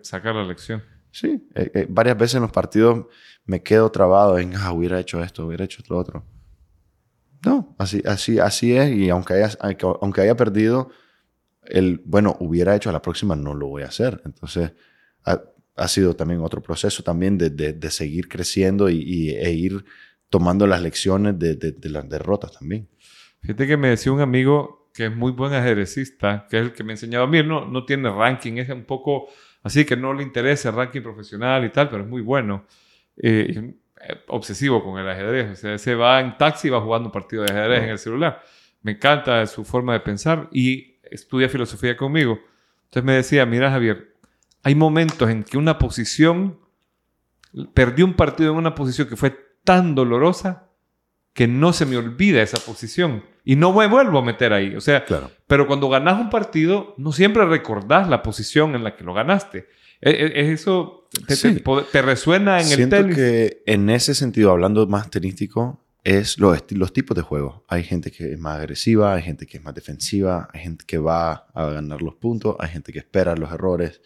sacar la lección. Sí, eh, eh, varias veces en los partidos me quedo trabado en, ah, hubiera hecho esto, hubiera hecho lo otro. No, así, así, así es. Y aunque haya, aunque haya perdido, el, bueno, hubiera hecho a la próxima, no lo voy a hacer. Entonces, ha, ha sido también otro proceso también de, de, de seguir creciendo y, e ir tomando las lecciones de, de, las derrotas también. Fíjate que me decía un amigo que es muy buen ajedrecista, que es el que me enseñaba a mí, no, no tiene ranking, es un poco así que no le interesa el ranking profesional y tal, pero es muy bueno. Eh, obsesivo con el ajedrez, o sea, se va en taxi y va jugando un partido de ajedrez en el celular. Me encanta su forma de pensar y estudia filosofía conmigo. Entonces me decía, mira Javier, hay momentos en que una posición, perdí un partido en una posición que fue tan dolorosa que no se me olvida esa posición y no me vuelvo a meter ahí. O sea, claro. pero cuando ganas un partido, no siempre recordás la posición en la que lo ganaste. ¿Es e, e, eso te, Sí. te- te resuena en Siento el tenis? que en ese sentido, hablando más tenístico, es los, los tipos de juego. Hay gente que es más agresiva, hay gente que es más defensiva, hay gente que va a ganar los puntos, hay gente que espera los errores.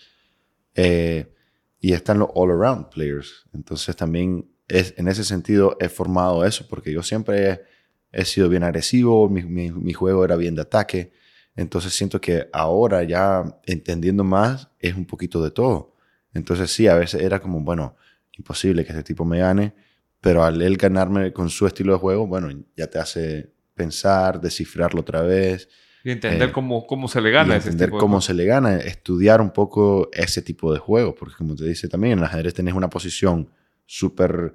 Eh, y están los all-around players. Entonces también es, en ese sentido he formado eso, porque yo siempre he, he sido bien agresivo, mi, mi- mi juego era bien de ataque. Entonces siento que ahora ya entendiendo más es un poquito de todo. Entonces sí, a veces era como, bueno, imposible que este tipo me gane, pero al él ganarme con su estilo de juego, bueno, ya te hace pensar, descifrarlo otra vez, Y entender eh, cómo, cómo se le gana y ese entender tipo de cómo juego. se le gana, estudiar un poco ese tipo de juego, porque como te dice también, en el ajedrez tenés una posición súper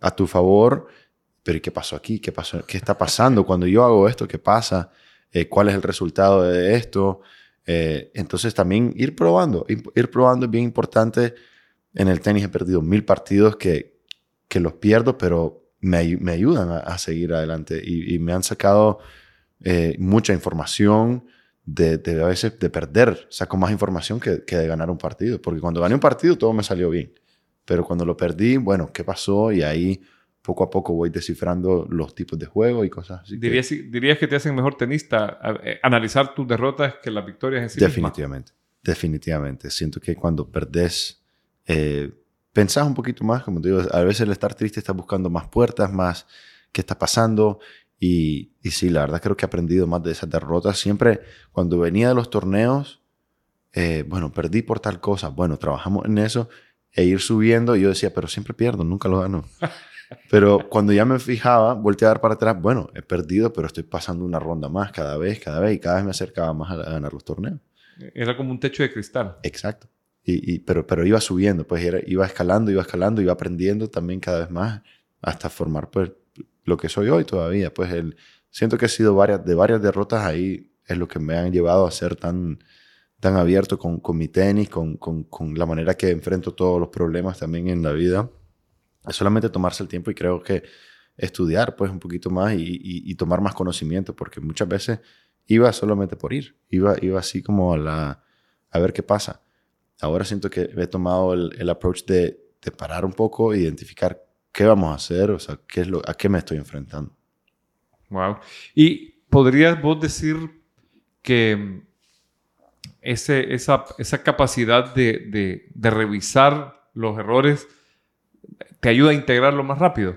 a tu favor, pero ¿y qué pasó aquí? ¿Qué, pasó? ¿Qué está pasando? Cuando yo hago esto, ¿qué pasa? Eh, ¿Cuál es el resultado de esto? Eh, entonces también ir probando, ir, probando es bien importante. En el tenis he perdido mil partidos que, que los pierdo, pero me, ay- me ayudan a, seguir adelante y, y me han sacado eh, mucha información de, de a veces de perder. Saco más información que, que de ganar un partido, porque cuando gané un partido todo me salió bien, pero cuando lo perdí, bueno, ¿qué pasó? Y ahí poco a poco voy descifrando los tipos de juego y cosas así. que- ¿Dirías, que te hacen mejor tenista eh, analizar tus derrotas que las victorias en sí definitivamente, definitivamente. Siento que cuando perdés, eh, pensás un poquito más, como te digo, a veces el estar triste está buscando más puertas, más qué está pasando. Y, y sí, la verdad creo que he aprendido más de esas derrotas. Siempre cuando venía de los torneos, eh, bueno, perdí por tal cosa, bueno, trabajamos en eso e ir subiendo. Y yo decía, pero siempre pierdo, nunca lo gano. Pero cuando ya me fijaba, volteé a dar para atrás, bueno, he perdido, pero estoy pasando una ronda más cada vez, cada vez, y cada vez me acercaba más a, ganar los torneos. Era como un techo de cristal. Exacto. Y, y- pero, pero iba subiendo, pues era- iba escalando, iba escalando, iba aprendiendo también cada vez más hasta formar pues lo que soy hoy todavía. Pues el, siento que he sido varias, de varias derrotas ahí, es lo que me han llevado a ser tan, tan abierto con, con mi tenis, con, con, con la manera que enfrento todos los problemas también en la vida. Solamente tomarse el tiempo y creo que estudiar pues un poquito más y, tomar más conocimiento, porque muchas veces iba solamente por ir, iba, iba así como a, ver qué pasa. Ahora siento que he tomado el, el approach de, de parar un poco, identificar qué vamos a hacer, o sea, qué es lo, a qué me estoy enfrentando. Wow. Y podrías vos decir que ese, esa, esa capacidad de- de revisar los errores te ayuda a integrarlo más rápido.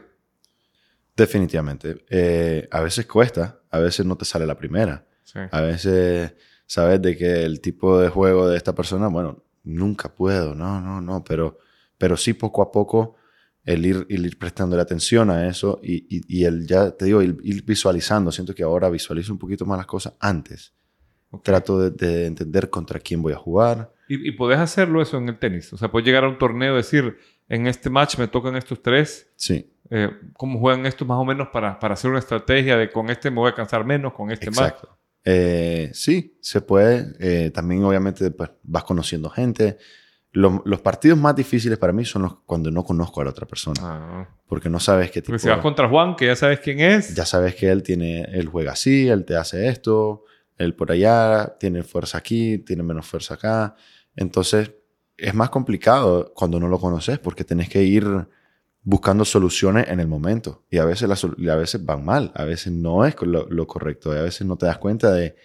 Definitivamente. Eh, a veces cuesta, a veces no te sale la primera. Sí. A veces sabes de que el tipo de juego de esta persona, bueno, nunca puedo, no, no, no, pero, pero sí poco a poco el ir, el ir prestando atención a eso y, y, y el ya, te digo, ir, ir visualizando. Siento que ahora visualizo un poquito más las cosas antes. Trato de, de entender contra quién voy a jugar. Y, y podés hacerlo eso en el tenis. O sea, puedes llegar a un torneo y decir, en este match me tocan estos tres. Sí. Eh, ¿Cómo juegan estos más o menos para, para hacer una estrategia de con este me voy a cansar menos, con este Exacto. Eh, sí, se puede. Eh, también obviamente pues, vas conociendo gente. Los, los partidos más difíciles para mí son los cuando no conozco a la otra persona. Ah. Porque no sabes qué tipo... Porque si vas contra Juan, que ya sabes quién es. Ya sabes que él tiene... Él juega así, él te hace esto, él por allá, tiene fuerza aquí, tiene menos fuerza acá. Entonces, es más complicado cuando no lo conoces porque tenés que ir buscando soluciones en el momento. Y a veces, las, a veces van mal, a veces no es lo, lo correcto, y a veces no te das cuenta de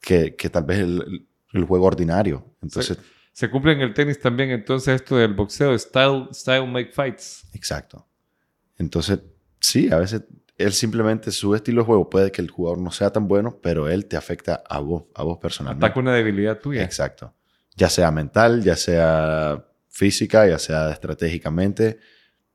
que, que tal vez el, el juego ordinario. Entonces, Se cumple en el tenis también entonces esto del boxeo, style, style make fights. exacto. Entonces, sí, a veces él simplemente su estilo de juego puede que el jugador no sea tan bueno, pero él te afecta a vos, a vos personalmente. Ataca una debilidad tuya. Exacto. Ya sea mental, ya sea física, ya sea estratégicamente.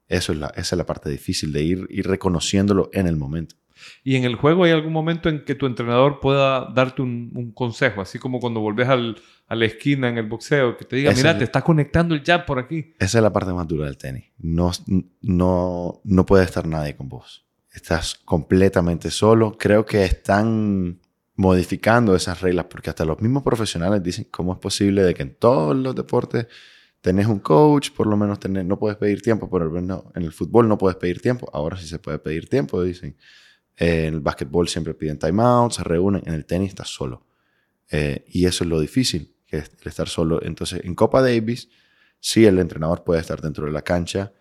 Eso es la, esa es la parte difícil de ir, ir reconociéndolo en el momento. Y en el juego hay algún momento en que tu entrenador pueda darte un, un consejo, así como cuando volvés al, a la esquina en el boxeo, que te diga, Ese mira, es- te está conectando el jab por aquí. Esa es la parte más dura del tenis. No, no, no puede estar nadie con vos. Estás completamente solo. Creo que están modificando esas reglas porque hasta los mismos profesionales dicen cómo es posible de que en todos los deportes tenés un coach, por lo menos no puedes pedir tiempo, pero no, en el fútbol no puedes pedir tiempo, ahora sí se puede pedir tiempo, dicen. Eh, en el básquetbol siempre piden timeout, se reúnen, en el tenis estás solo. Eh, y eso es lo difícil, que el estar solo. Entonces, en Copa Davis, sí, el entrenador puede estar dentro de la cancha.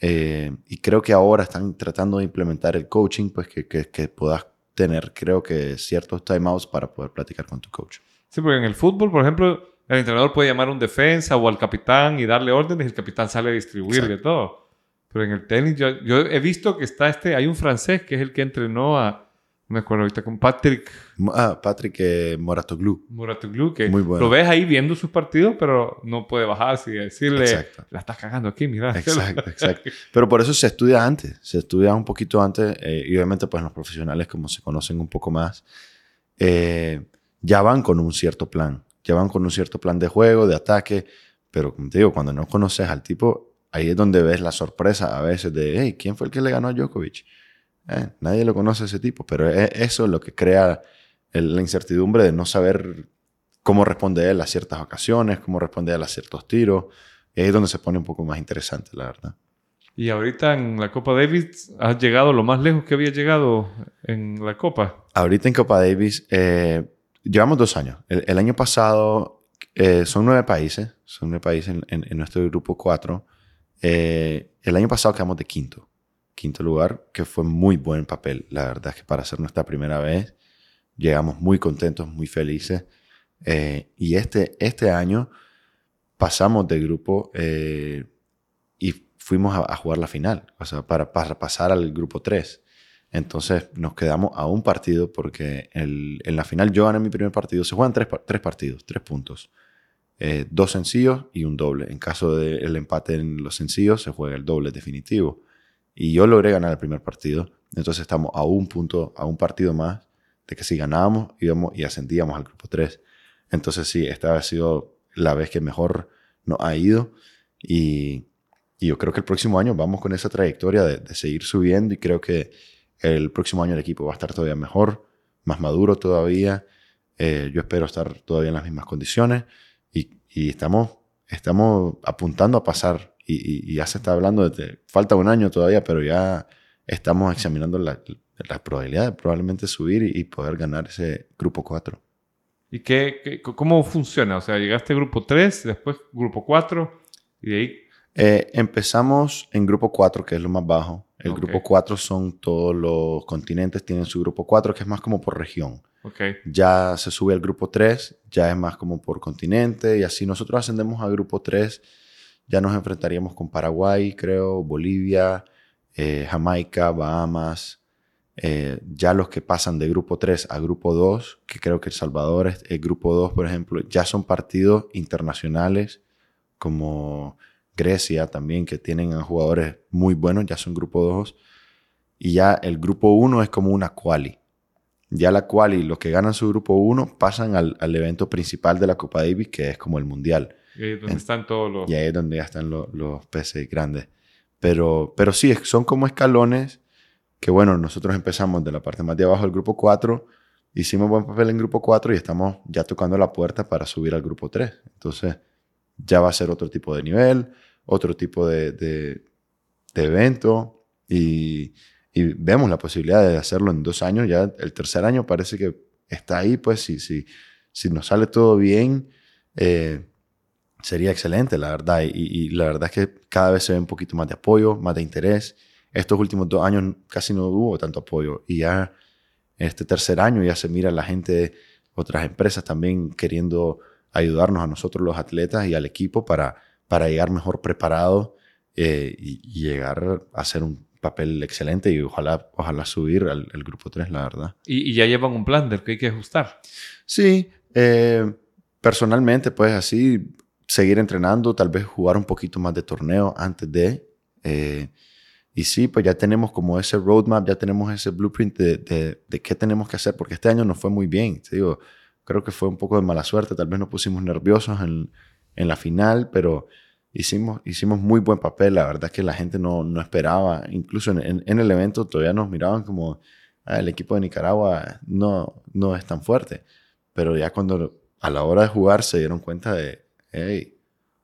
eh, y creo que ahora están tratando de implementar el coaching, pues que, que puedas tener, creo que, ciertos timeouts para poder platicar con tu coach. Sí, porque en el fútbol, por ejemplo, el entrenador puede llamar a un defensa o al capitán y darle órdenes y el capitán sale a distribuir Exacto. de todo. Pero en el tenis, yo, yo he visto que está este, hay un francés que es el que entrenó a, me acuerdo ahorita, con Patrick Ah, Patrick eh, Moratoglu. Muratoglu, que Muy bueno. lo ves ahí viendo sus partidos, pero no puede bajarse y decirle, Exacto. la estás cagando aquí, mira. Exacto, exacto. Pero por eso se estudia antes, se estudia un poquito antes eh, y obviamente pues los profesionales como se conocen un poco más, eh, ya van con un cierto plan, ya van con un cierto plan de juego, de ataque, pero como te digo, cuando no conoces al tipo, ahí es donde ves la sorpresa a veces de, hey, ¿quién fue el que le ganó a Djokovic? Eh, nadie lo conoce a ese tipo, pero es eso lo que crea el- la incertidumbre de no saber cómo responde él a ciertas ocasiones, cómo responde él a ciertos tiros. Y ahí es donde se pone un poco más interesante, la verdad. Y ahorita en la Copa Davis has llegado lo más lejos que había llegado en la Copa. Ahorita en Copa Davis, eh, llevamos dos años. El, el año pasado eh, son nueve países, son nueve países en, en- en nuestro grupo cuatro. Eh, el año pasado quedamos de quinto, quinto lugar, que fue muy buen papel. La verdad es que para ser nuestra primera vez, llegamos muy contentos, muy felices. Eh, y este, este año pasamos de grupo eh, y fuimos a, jugar la final, o sea, para, pasar al grupo 3. Entonces nos quedamos a un partido porque en la final yo gané mi primer partido. Se juegan tres, tres partidos, tres puntos. Eh, dos sencillos y un doble. En caso del empate en los sencillos se juega el doble definitivo. Y yo logré ganar el primer partido. Entonces estamos a un punto, a un partido más de que si ganábamos íbamos y ascendíamos al grupo 3. Entonces sí, esta ha sido la vez que mejor nos ha ido. Y, y yo creo que el próximo año vamos con esa trayectoria de, de seguir subiendo y creo que el próximo año el equipo va a estar todavía mejor, más maduro todavía. Eh, yo espero estar todavía en las mismas condiciones y, y estamos, estamos apuntando a pasar. Y, ya se está hablando de, falta un año todavía, pero ya estamos examinando la, la probabilidad de probablemente subir y, y poder ganar ese grupo 4. ¿Y qué, qué- cómo funciona? O sea, llegaste a grupo 3, después grupo 4 y de ahí... Eh, empezamos en grupo 4, que es lo más bajo. El grupo 4 son todos los continentes, tienen su grupo 4, que es más como por región. Ya se sube al grupo 3, ya es más como por continente, y así nosotros ascendemos al grupo 3, ya nos enfrentaríamos con Paraguay, creo, Bolivia, eh, Jamaica, Bahamas. Eh, ya los que pasan de grupo 3 a grupo 2, que creo que El Salvador es el grupo 2, por ejemplo, ya son partidos internacionales como Grecia también, que tienen a jugadores muy buenos, ya son grupo 2. Y ya el grupo 1 es como una quali. Ya la quali, los que ganan su grupo 1 pasan al, al evento principal de la Copa Davis, que es como el Mundial. Y ahí es donde están todos los... Y ahí es donde ya están los, los peces grandes. Pero, pero sí, son como escalones que, bueno, nosotros empezamos de la parte más de abajo del grupo 4, hicimos buen papel en grupo 4 y estamos ya tocando la puerta para subir al grupo 3. Entonces, ya va a ser otro tipo de nivel, otro tipo de, de, de evento y, y vemos la posibilidad de hacerlo en dos años. Ya el tercer año parece que está ahí, pues si, si, si nos sale todo bien, eh, sería excelente, la verdad. Y, y la verdad es que cada vez se ve un poquito más de apoyo, más de interés. Estos últimos dos años casi no hubo tanto apoyo y ya este tercer año ya se mira la gente, otras empresas también queriendo ayudarnos a nosotros los atletas y al equipo para, para llegar mejor preparados eh, y, y llegar a hacer un papel excelente y ojalá, ojalá subir al, al grupo 3, la verdad. Y, y ya llevan un plan del que hay que ajustar. Sí, eh, personalmente, pues así, seguir entrenando, tal vez jugar un poquito más de torneo antes de. eh, y sí, pues ya tenemos como ese roadmap, ya tenemos ese blueprint de, de, qué tenemos que hacer, porque este año nos fue muy bien. Te digo, creo que fue un poco de mala suerte, tal vez nos pusimos nerviosos en, en la final, pero hicimos, hicimos muy buen papel. La verdad es que la gente no, no esperaba, incluso en el evento todavía nos miraban como "Ah, el equipo de Nicaragua no, no es tan fuerte. Pero ya cuando a la hora de jugar se dieron cuenta de, hey,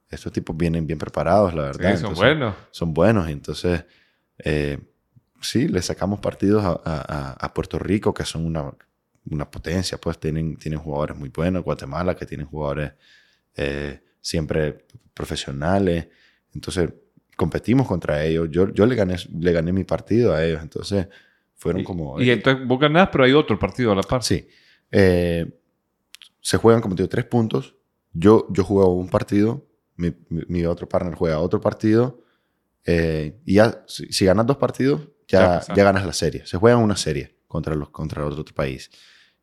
estos tipos vienen bien preparados, la verdad. Sí, son Entonces, buenos. Son buenos. Entonces, eh, sí, le sacamos partidos a, a- a Puerto Rico, que son una, una potencia, pues tienen, tienen jugadores muy buenos. Guatemala, que tienen jugadores eh, siempre profesionales. Entonces, competimos contra ellos. Yo, yo le, gané, le gané mi partido a ellos. Entonces, fueron Y- como... Y, entonces vos ganás, pero hay otro partido a la par. Sí. Eh, se juegan, como te digo, tres puntos. Yo, yo juego un partido, mi, otro partner juega otro partido. eh, y ya, si, si ganas dos partidos, Ya ya, ganas la serie. Se juega una serie contra, los, contra el otro país.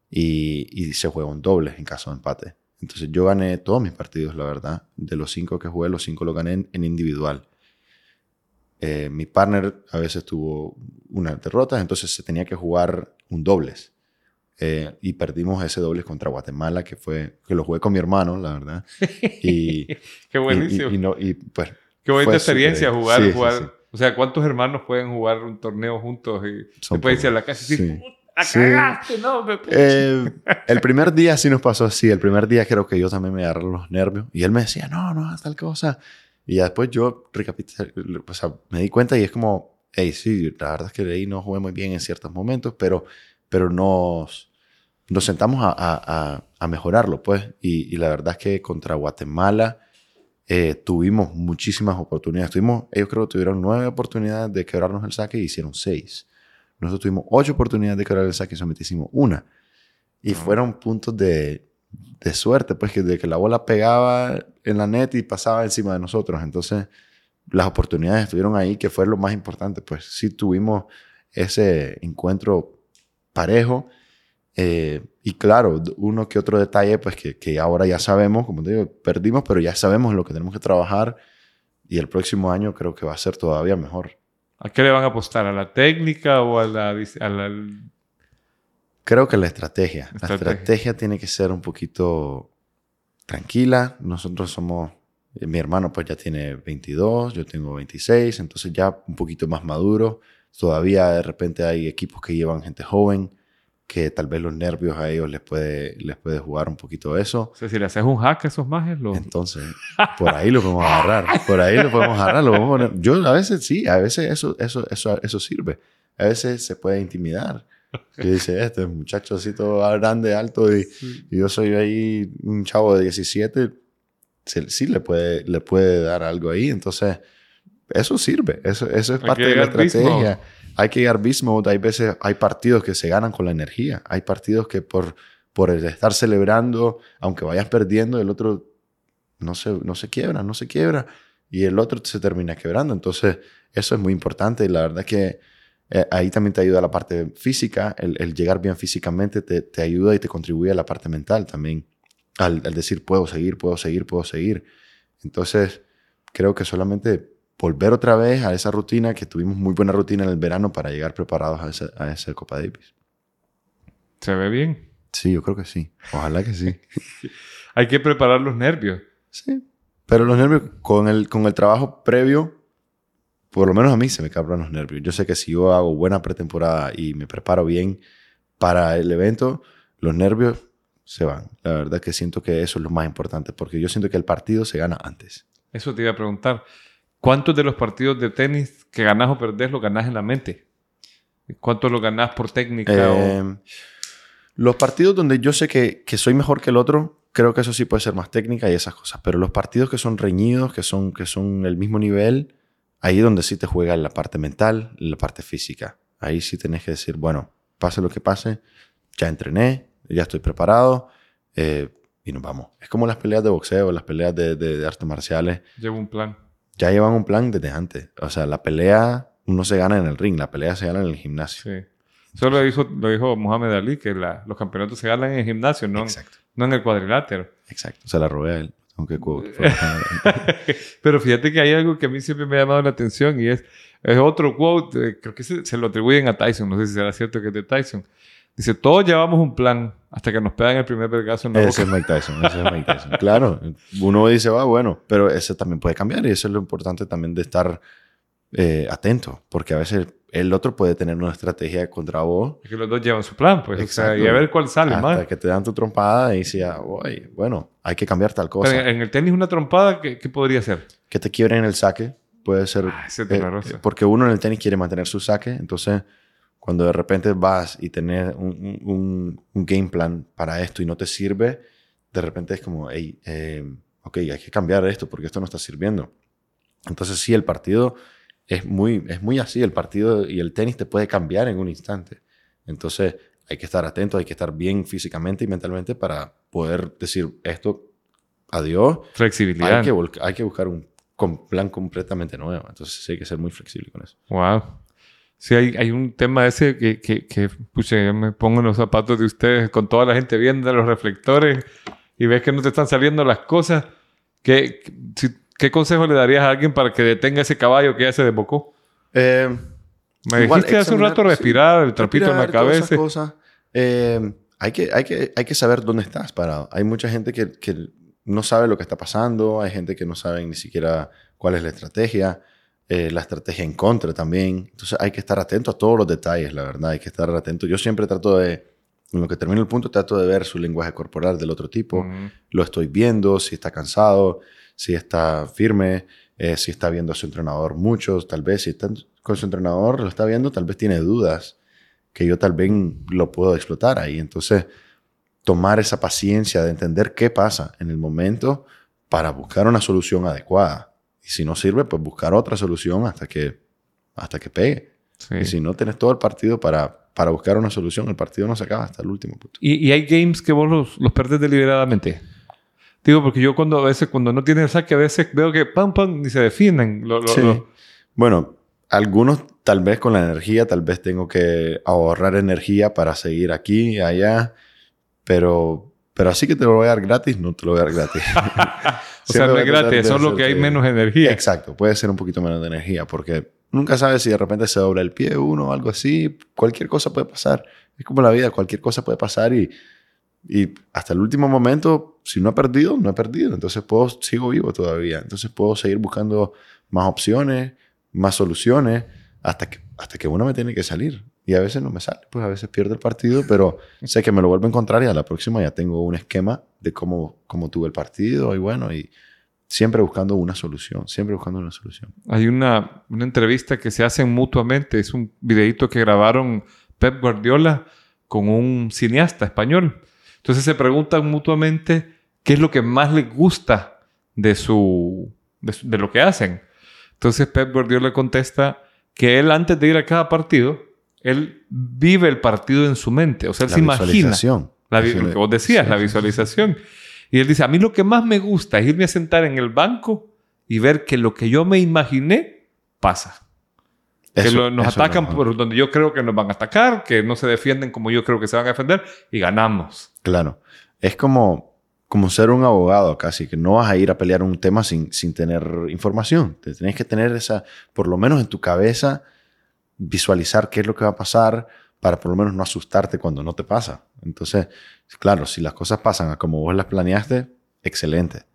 Y, y se juega un doble en caso de empate. Entonces yo gané todos mis partidos, la verdad. De los cinco que jugué, los cinco los gané en, en individual. Eh, mi partner a veces tuvo una derrota, entonces se tenía que jugar un dobles. Eh, y perdimos ese dobles contra Guatemala, que fue que lo jugué con mi hermano, la verdad. Y, Qué buenísimo. y, y- y no, pues, Qué bonita experiencia súper- jugar, sí, sí, jugar. sí. O sea, ¿cuántos hermanos pueden jugar un torneo juntos y Son después irse a la casa y decir, Sí. "Puta, Sí. cagaste, no, me Eh, el primer día sí nos pasó así. El primer día creo que yo también me agarré los nervios. Y él me decía, no, no, tal cosa. Y ya después yo recapitulé, o sea, me di cuenta y es como, hey, sí, la verdad es que ahí no jugué muy bien en ciertos momentos, pero, pero nos, nos sentamos a, a- a- mejorarlo, pues. Y, y la verdad es que contra Guatemala eh, tuvimos muchísimas oportunidades. Tuvimos, ellos creo que tuvieron nueve oportunidades de quebrarnos el saque y hicieron seis. Nosotros tuvimos ocho oportunidades de quebrar el saque y solamente hicimos una. Y Ah. fueron puntos de, de suerte, pues que de que la bola pegaba en la net y pasaba encima de nosotros. Entonces, las oportunidades estuvieron ahí, que fue lo más importante. Pues sí tuvimos ese encuentro parejo. Eh, y claro, uno que otro detalle, pues que, que ahora ya sabemos, como te digo, perdimos, pero ya sabemos lo que tenemos que trabajar. Y el próximo año creo que va a ser todavía mejor. ¿A qué le van a apostar? ¿A la técnica o a la... a la- Creo que la estrategia. La Estrategia. estrategia tiene que ser un poquito tranquila. Nosotros somos, eh, mi hermano pues ya tiene 22, yo tengo 26, entonces ya un poquito más maduro. Todavía de repente hay equipos que llevan gente joven, que tal vez los nervios a ellos les puede, les puede jugar un poquito eso. o sea, si le haces un hack a esos majes, lo... Entonces, por ahí lo podemos agarrar. Por ahí lo podemos agarrar. Lo podemos poner- Yo a veces sí, a veces eso, eso, eso, eso sirve. A veces se puede intimidar. Que dice, este muchacho así todo grande, alto, y, y yo soy ahí un chavo de 17, se- sí le puede, le puede dar algo ahí. Entonces, eso sirve. Eso, eso es Hay parte de la estrategia. Hay que llegar beast mode. Hay veces, hay partidos que se ganan con la energía. Hay partidos que por, por el estar celebrando, aunque vayas perdiendo, el otro no se, no se quiebra, no se quiebra. Y el otro se termina quebrando. Entonces, eso es muy importante. Y la verdad que eh, ahí también te ayuda la parte física. El, llegar bien físicamente te, te ayuda y te contribuye a la parte mental también. Al decir, puedo seguir, puedo seguir, puedo seguir. Entonces, creo que solamente volver otra vez a esa rutina, que tuvimos muy buena rutina en el verano para llegar preparados a esa, a esa Copa Davis. Se ve bien. Sí, yo creo que sí. Ojalá que sí. Hay que preparar los nervios. Sí. Pero los nervios, con el, con el trabajo previo, por lo menos a mí se me cabran los nervios. Yo sé que si yo hago buena pretemporada y me preparo bien para el evento, los nervios se van. La verdad que siento que eso es lo más importante, porque yo siento que el partido se gana antes. Eso te iba a preguntar. ¿Cuántos de los partidos de tenis que ganás o perdés los ganás en la mente? ¿Cuántos los ganás por técnica? Eh, los partidos donde yo sé que, que, soy mejor que el otro, creo que eso sí puede ser más técnica y esas cosas. Pero los partidos que son reñidos, que son, que son el mismo nivel, ahí es donde sí te juega la parte mental, la parte física. Ahí sí tenés que decir, bueno, pase lo que pase, ya entrené, ya estoy preparado eh, y nos vamos. Es como las peleas de boxeo, las peleas de, de, de artes marciales. Llevo un plan. Ya llevan un plan desde antes. O sea, la pelea no se gana en el ring, la pelea se gana en el gimnasio. Sí. Eso lo dijo, lo dijo Mohamed Ali, que la, los campeonatos se ganan en el gimnasio, no, no en el cuadrilátero. Exacto, se la robé a él. Aunque Pero fíjate que hay algo que a mí siempre me ha llamado la atención y es, es otro quote, eh, creo que se, se, lo atribuyen a Tyson, no sé si será cierto que es de Tyson. Dice, todos llevamos un plan hasta que nos pegan el primer vergazo en la Ese es Mike Tyson, ese es Mike Tyson. claro, uno dice, va, bueno, pero ese también puede cambiar y eso es lo importante también de estar eh, atento, porque a veces el otro puede tener una estrategia contra vos. Es que los dos llevan su plan, pues. O sea, y a ver cuál sale Hasta que te dan tu trompada y dices, bueno, hay que cambiar tal cosa. Pero en el tenis una trompada, ¿qué, ¿qué, podría ser? Que te quiebren el saque. Puede ser... Ah, ese es eh, porque uno en el tenis quiere mantener su saque, entonces cuando de repente vas y tenés un, un, un, game plan para esto y no te sirve, de repente es como, hey, eh, ok, hay que cambiar esto porque esto no está sirviendo. Entonces sí, el partido es muy, es muy así, el partido y el tenis te puede cambiar en un instante. Entonces hay que estar atento, hay que estar bien físicamente y mentalmente para poder decir esto, adiós. Flexibilidad. Hay que, hay que buscar un plan completamente nuevo. Entonces sí hay que ser muy flexible con eso. Wow. Sí, hay, hay un tema ese que, que, que pucha, yo me pongo en los zapatos de ustedes con toda la gente viendo los reflectores y ves que no te están saliendo las cosas. ¿Qué, si, ¿qué consejo le darías a alguien para que detenga ese caballo que ya se desbocó? Eh, me igual, dijiste hace un rato respirar, sí, el trapito respirar, en la cabeza. Cosas. Eh, hay, que, hay, que, hay que saber dónde estás parado. Hay mucha gente que, que no sabe lo que está pasando, hay gente que no sabe ni siquiera cuál es la estrategia eh, la estrategia en contra también. Entonces hay que estar atento a todos los detalles, la verdad, hay que estar atento. Yo siempre trato de, en lo que termino el punto, trato de ver su lenguaje corporal del otro tipo. Lo estoy viendo, si está cansado, si está firme, eh, si está viendo a su entrenador mucho, tal vez si está con su entrenador, lo está viendo, tal vez tiene dudas que yo tal vez lo puedo explotar ahí. Entonces, tomar esa paciencia de entender qué pasa en el momento para buscar una solución adecuada. Y si no sirve, pues buscar otra solución hasta que, hasta que pegue. Sí. Y si no tienes todo el partido para, para buscar una solución, el partido no se acaba hasta el último punto. ¿Y, y hay games que vos los, los perdes deliberadamente? Digo, porque yo cuando a veces, cuando no tiene el saque, a veces veo que pam, pam, ni se defienden. Lo, lo, sí. lo... Bueno, algunos tal vez con la energía, tal vez tengo que ahorrar energía para seguir aquí y allá, pero, pero así que te lo voy a dar gratis, no te lo voy a dar gratis. o sea, no es gratis, solo que hay menos energía. Exacto, puede ser un poquito menos de energía, porque nunca sabes si de repente se dobla el pie uno o algo así, cualquier cosa puede pasar. Es como la vida, cualquier cosa puede pasar y, y hasta el último momento, si no he perdido, no he perdido. Entonces puedo, sigo vivo todavía. Entonces puedo seguir buscando más opciones, más soluciones, hasta que, hasta que uno me tiene que salir. Y a veces no me sale, pues a veces pierdo el partido, pero sé que me lo vuelvo a encontrar y a la próxima ya tengo un esquema de cómo, cómo tuve el partido y bueno, y siempre buscando una solución, siempre buscando una solución. Hay una, una entrevista que se hacen mutuamente, es un videito que grabaron Pep Guardiola con un cineasta español. Entonces se preguntan mutuamente qué es lo que más les gusta de, su, de, su, de lo que hacen. Entonces Pep Guardiola contesta que él antes de ir a cada partido, él vive el partido en su mente, o sea, él La se imagina. visualización. La, vi- lo que vos decías, Sí, la visualización. Y él dice, a mí lo que más me gusta es irme a sentar en el banco y ver que lo que yo me imaginé pasa. que lo- nos atacan no- por donde yo creo que nos van a atacar, que no se defienden como yo creo que se van a defender y ganamos. Claro. Es como, como ser un abogado casi, que no vas a ir a pelear un tema sin, sin tener información. Te tienes que tener esa, por lo menos en tu cabeza, visualizar qué es lo que va a pasar para por lo menos no asustarte cuando no te pasa. Entonces, claro, si las cosas pasan a como vos las planeaste, excelente.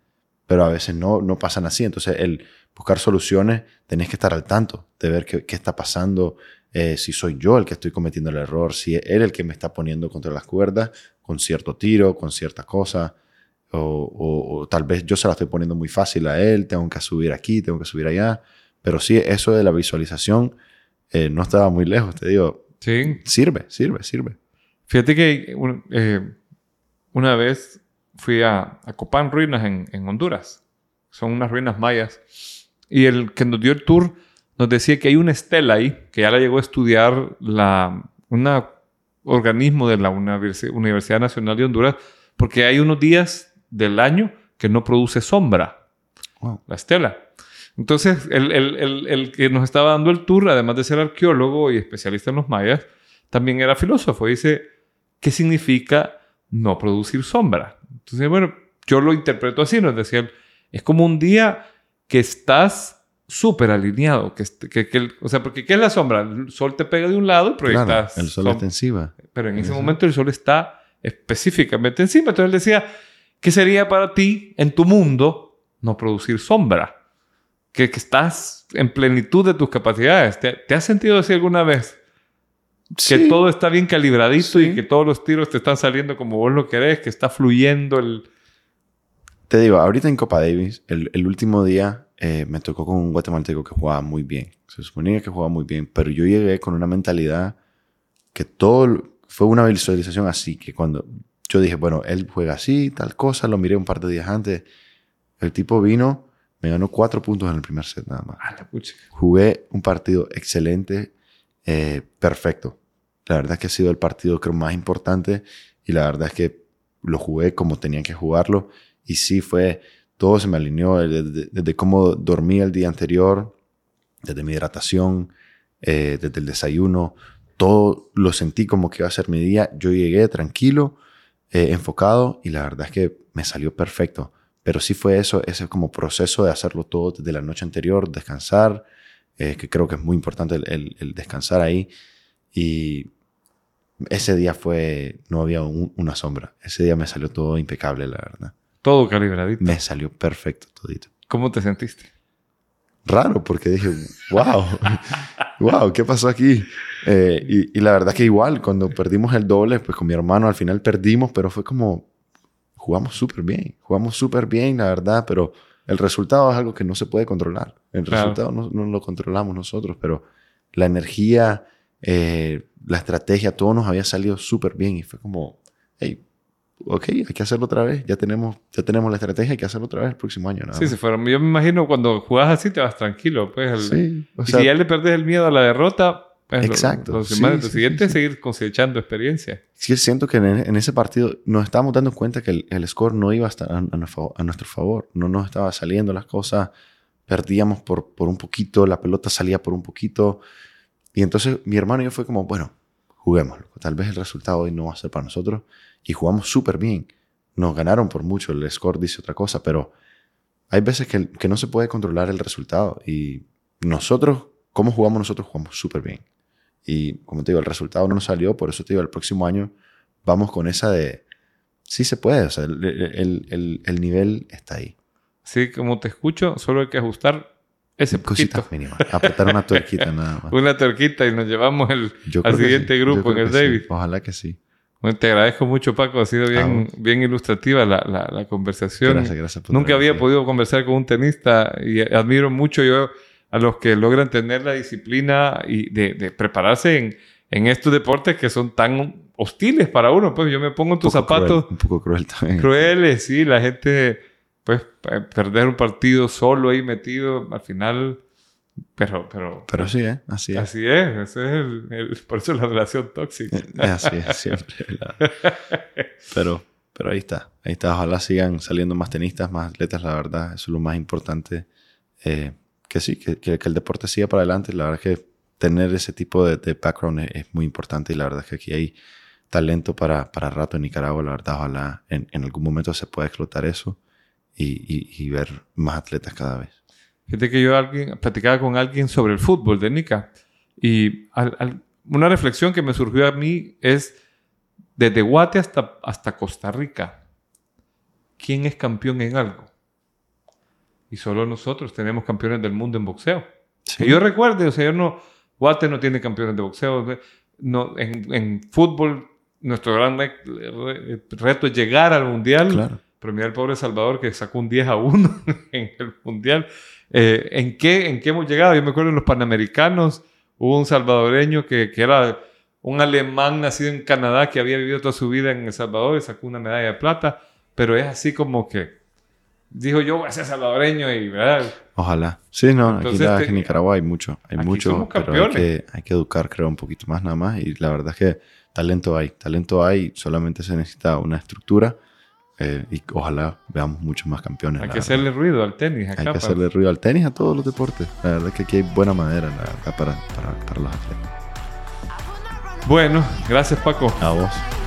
pero a veces no, no pasan así. Entonces, el buscar soluciones, tenés que estar al tanto de ver qué, está pasando, eh, si soy yo el que estoy cometiendo el error, si él el que me está poniendo contra las cuerdas con cierto tiro, con cierta cosa, o, o, tal vez yo se la estoy poniendo muy fácil a él, tengo que subir aquí, tengo que subir allá, pero sí, eso de la visualización eh, no estaba muy lejos, te digo. Sí. Sirve, sirve, sirve. Fíjate que eh, una vez fui a, a Copán Ruinas en, en Honduras. Son unas ruinas mayas. Y el que nos dio el tour nos decía que hay una estela ahí, que ya la llegó a estudiar la, un organismo de la Universidad Nacional de Honduras, porque hay unos días del año que no produce sombra, la estela. Entonces, el, el, el, que nos estaba dando el tour, además de ser arqueólogo y especialista en los mayas, también era filósofo. Dice, ¿qué significa no producir sombra? Entonces, bueno, yo lo interpreto así, nos decía, es como un día que estás súper alineado. Que, que, que, o sea, porque ¿qué es la sombra? El sol te pega de un lado y proyectas... el sol está encima. Pero en ese momento el sol está específicamente encima. Entonces él decía, ¿qué sería para ti en tu mundo no producir sombra? Que, que estás en plenitud de tus capacidades. ¿Te, te has sentido así alguna vez? Que todo está bien calibradito y que todos los tiros te están saliendo como vos lo querés, que está fluyendo el... Te digo, ahorita en Copa Davis, el, el último día eh, me tocó con un guatemalteco que jugaba muy bien. Se suponía que jugaba muy bien, pero yo llegué con una mentalidad que todo fue una visualización así, que cuando yo dije, bueno, él juega así, tal cosa, lo miré un par de días antes, el tipo vino, me ganó cuatro puntos en el primer set nada más. Jugué un partido excelente, eh, perfecto. La verdad es que ha sido el partido creo más importante y la verdad es que lo jugué como tenía que jugarlo y sí fue todo se me alineó, desde, cómo dormí el día anterior, desde mi hidratación, eh, desde el desayuno, todo lo sentí como que iba a ser mi día. Yo llegué tranquilo, eh, enfocado y la verdad es que me salió perfecto. Pero sí fue eso, ese como proceso de hacerlo todo desde la noche anterior, descansar, eh, que creo que es muy importante el, el, descansar ahí. Y ese día fue, no había una sombra. Ese día me salió todo impecable, la verdad. Todo calibradito. Me salió perfecto todito. ¿Cómo te sentiste? Raro, porque dije, wow, wow, ¿qué pasó aquí? Eh, y, y, la verdad que igual, cuando perdimos el doble, pues con mi hermano al final perdimos, pero fue como, jugamos súper bien, jugamos súper bien, la verdad, pero el resultado es algo que no se puede controlar. El resultado no, no, lo controlamos nosotros, pero la energía, eh, la estrategia, todo nos había salido súper bien y fue como, hey, ok, hay que hacerlo otra vez. Ya tenemos, ya tenemos la estrategia, hay que hacerlo otra vez el próximo año. sí, se fueron. Yo me imagino cuando jugás así te vas tranquilo. Pues, sí, y si ya le perdés el miedo a la derrota, pues, exacto. Lo, siguiente es seguir cosechando experiencia. Sí, siento que en, ese partido nos estábamos dando cuenta que el, score no iba a estar a, a, nuestro favor. No nos estaba saliendo las cosas. Perdíamos por, por un poquito, la pelota salía por un poquito. Y entonces mi hermano y yo fue como, bueno, juguémoslo. Tal vez el resultado hoy no va a ser para nosotros y jugamos súper bien. Nos ganaron por mucho, el score dice otra cosa, pero hay veces que, que no se puede controlar el resultado y nosotros, ¿cómo jugamos nosotros? Jugamos súper bien. Y como te digo, el resultado no nos salió, por eso te digo, el próximo año vamos con esa de, sí se puede, o sea, el, el, el, nivel está ahí. Sí, como te escucho, solo hay que ajustar ese Cositas mínimas. Apretar una tuerquita nada más. una tuerquita y nos llevamos el, al siguiente grupo en el David. Ojalá que sí. Bueno, te agradezco mucho, Paco. Ha sido bien, ah, bien ilustrativa la, la, la, conversación. Gracias, gracias. Por Nunca había podido conversar con un tenista y admiro mucho yo a los que logran tener la disciplina y de, de prepararse en, en, estos deportes que son tan hostiles para uno. Pues yo me pongo en tus zapatos. un poco cruel también. Crueles, sí. La gente, pues, perder un partido solo ahí metido, al final pero, pero, pero sí, ¿eh? Así es. Así es. Ese es el, por eso es la relación tóxica. Eh, así es, siempre. pero, pero ahí está. Ahí está. Ojalá sigan saliendo más tenistas, más atletas, la verdad. Eso es lo más importante. Eh, que sí, que, que, el deporte siga para adelante. La verdad es que tener ese tipo de, de background es, muy importante y la verdad es que aquí hay talento para, para rato en Nicaragua. La verdad, ojalá en, algún momento se pueda explotar eso y, y, y ver más atletas cada vez. Fíjate que yo alguien, platicaba con alguien sobre el fútbol de Nica y una reflexión que me surgió a mí es desde Guate hasta, hasta Costa Rica, ¿quién es campeón en algo? Y solo nosotros tenemos campeones del mundo en boxeo. Que yo recuerde, o sea, yo no, Guate no tiene campeones de boxeo, no, en, en fútbol nuestro gran reto es llegar al mundial. Claro. Pero mira el pobre Salvador que sacó un 10 a 1 en el mundial. Eh, ¿en, qué, ¿En qué hemos llegado? Yo me acuerdo en los Panamericanos, hubo un salvadoreño que, que era un alemán nacido en Canadá que había vivido toda su vida en El Salvador y sacó una medalla de plata, pero es así como que dijo yo voy a ser salvadoreño y ¿verdad? Ojalá. Sí, no, aquí en Nicaragua hay mucho, hay mucho, pero hay que, hay que educar creo un poquito más nada más y la verdad es que talento hay, talento hay, solamente se necesita una estructura eh, y ojalá veamos muchos más campeones. Hay que hacerle ruido al tenis. Acá, hay que hacerle ruido al tenis, a todos los deportes. La verdad es que aquí hay buena madera para, para, para los atletas. Bueno, gracias Paco. A vos.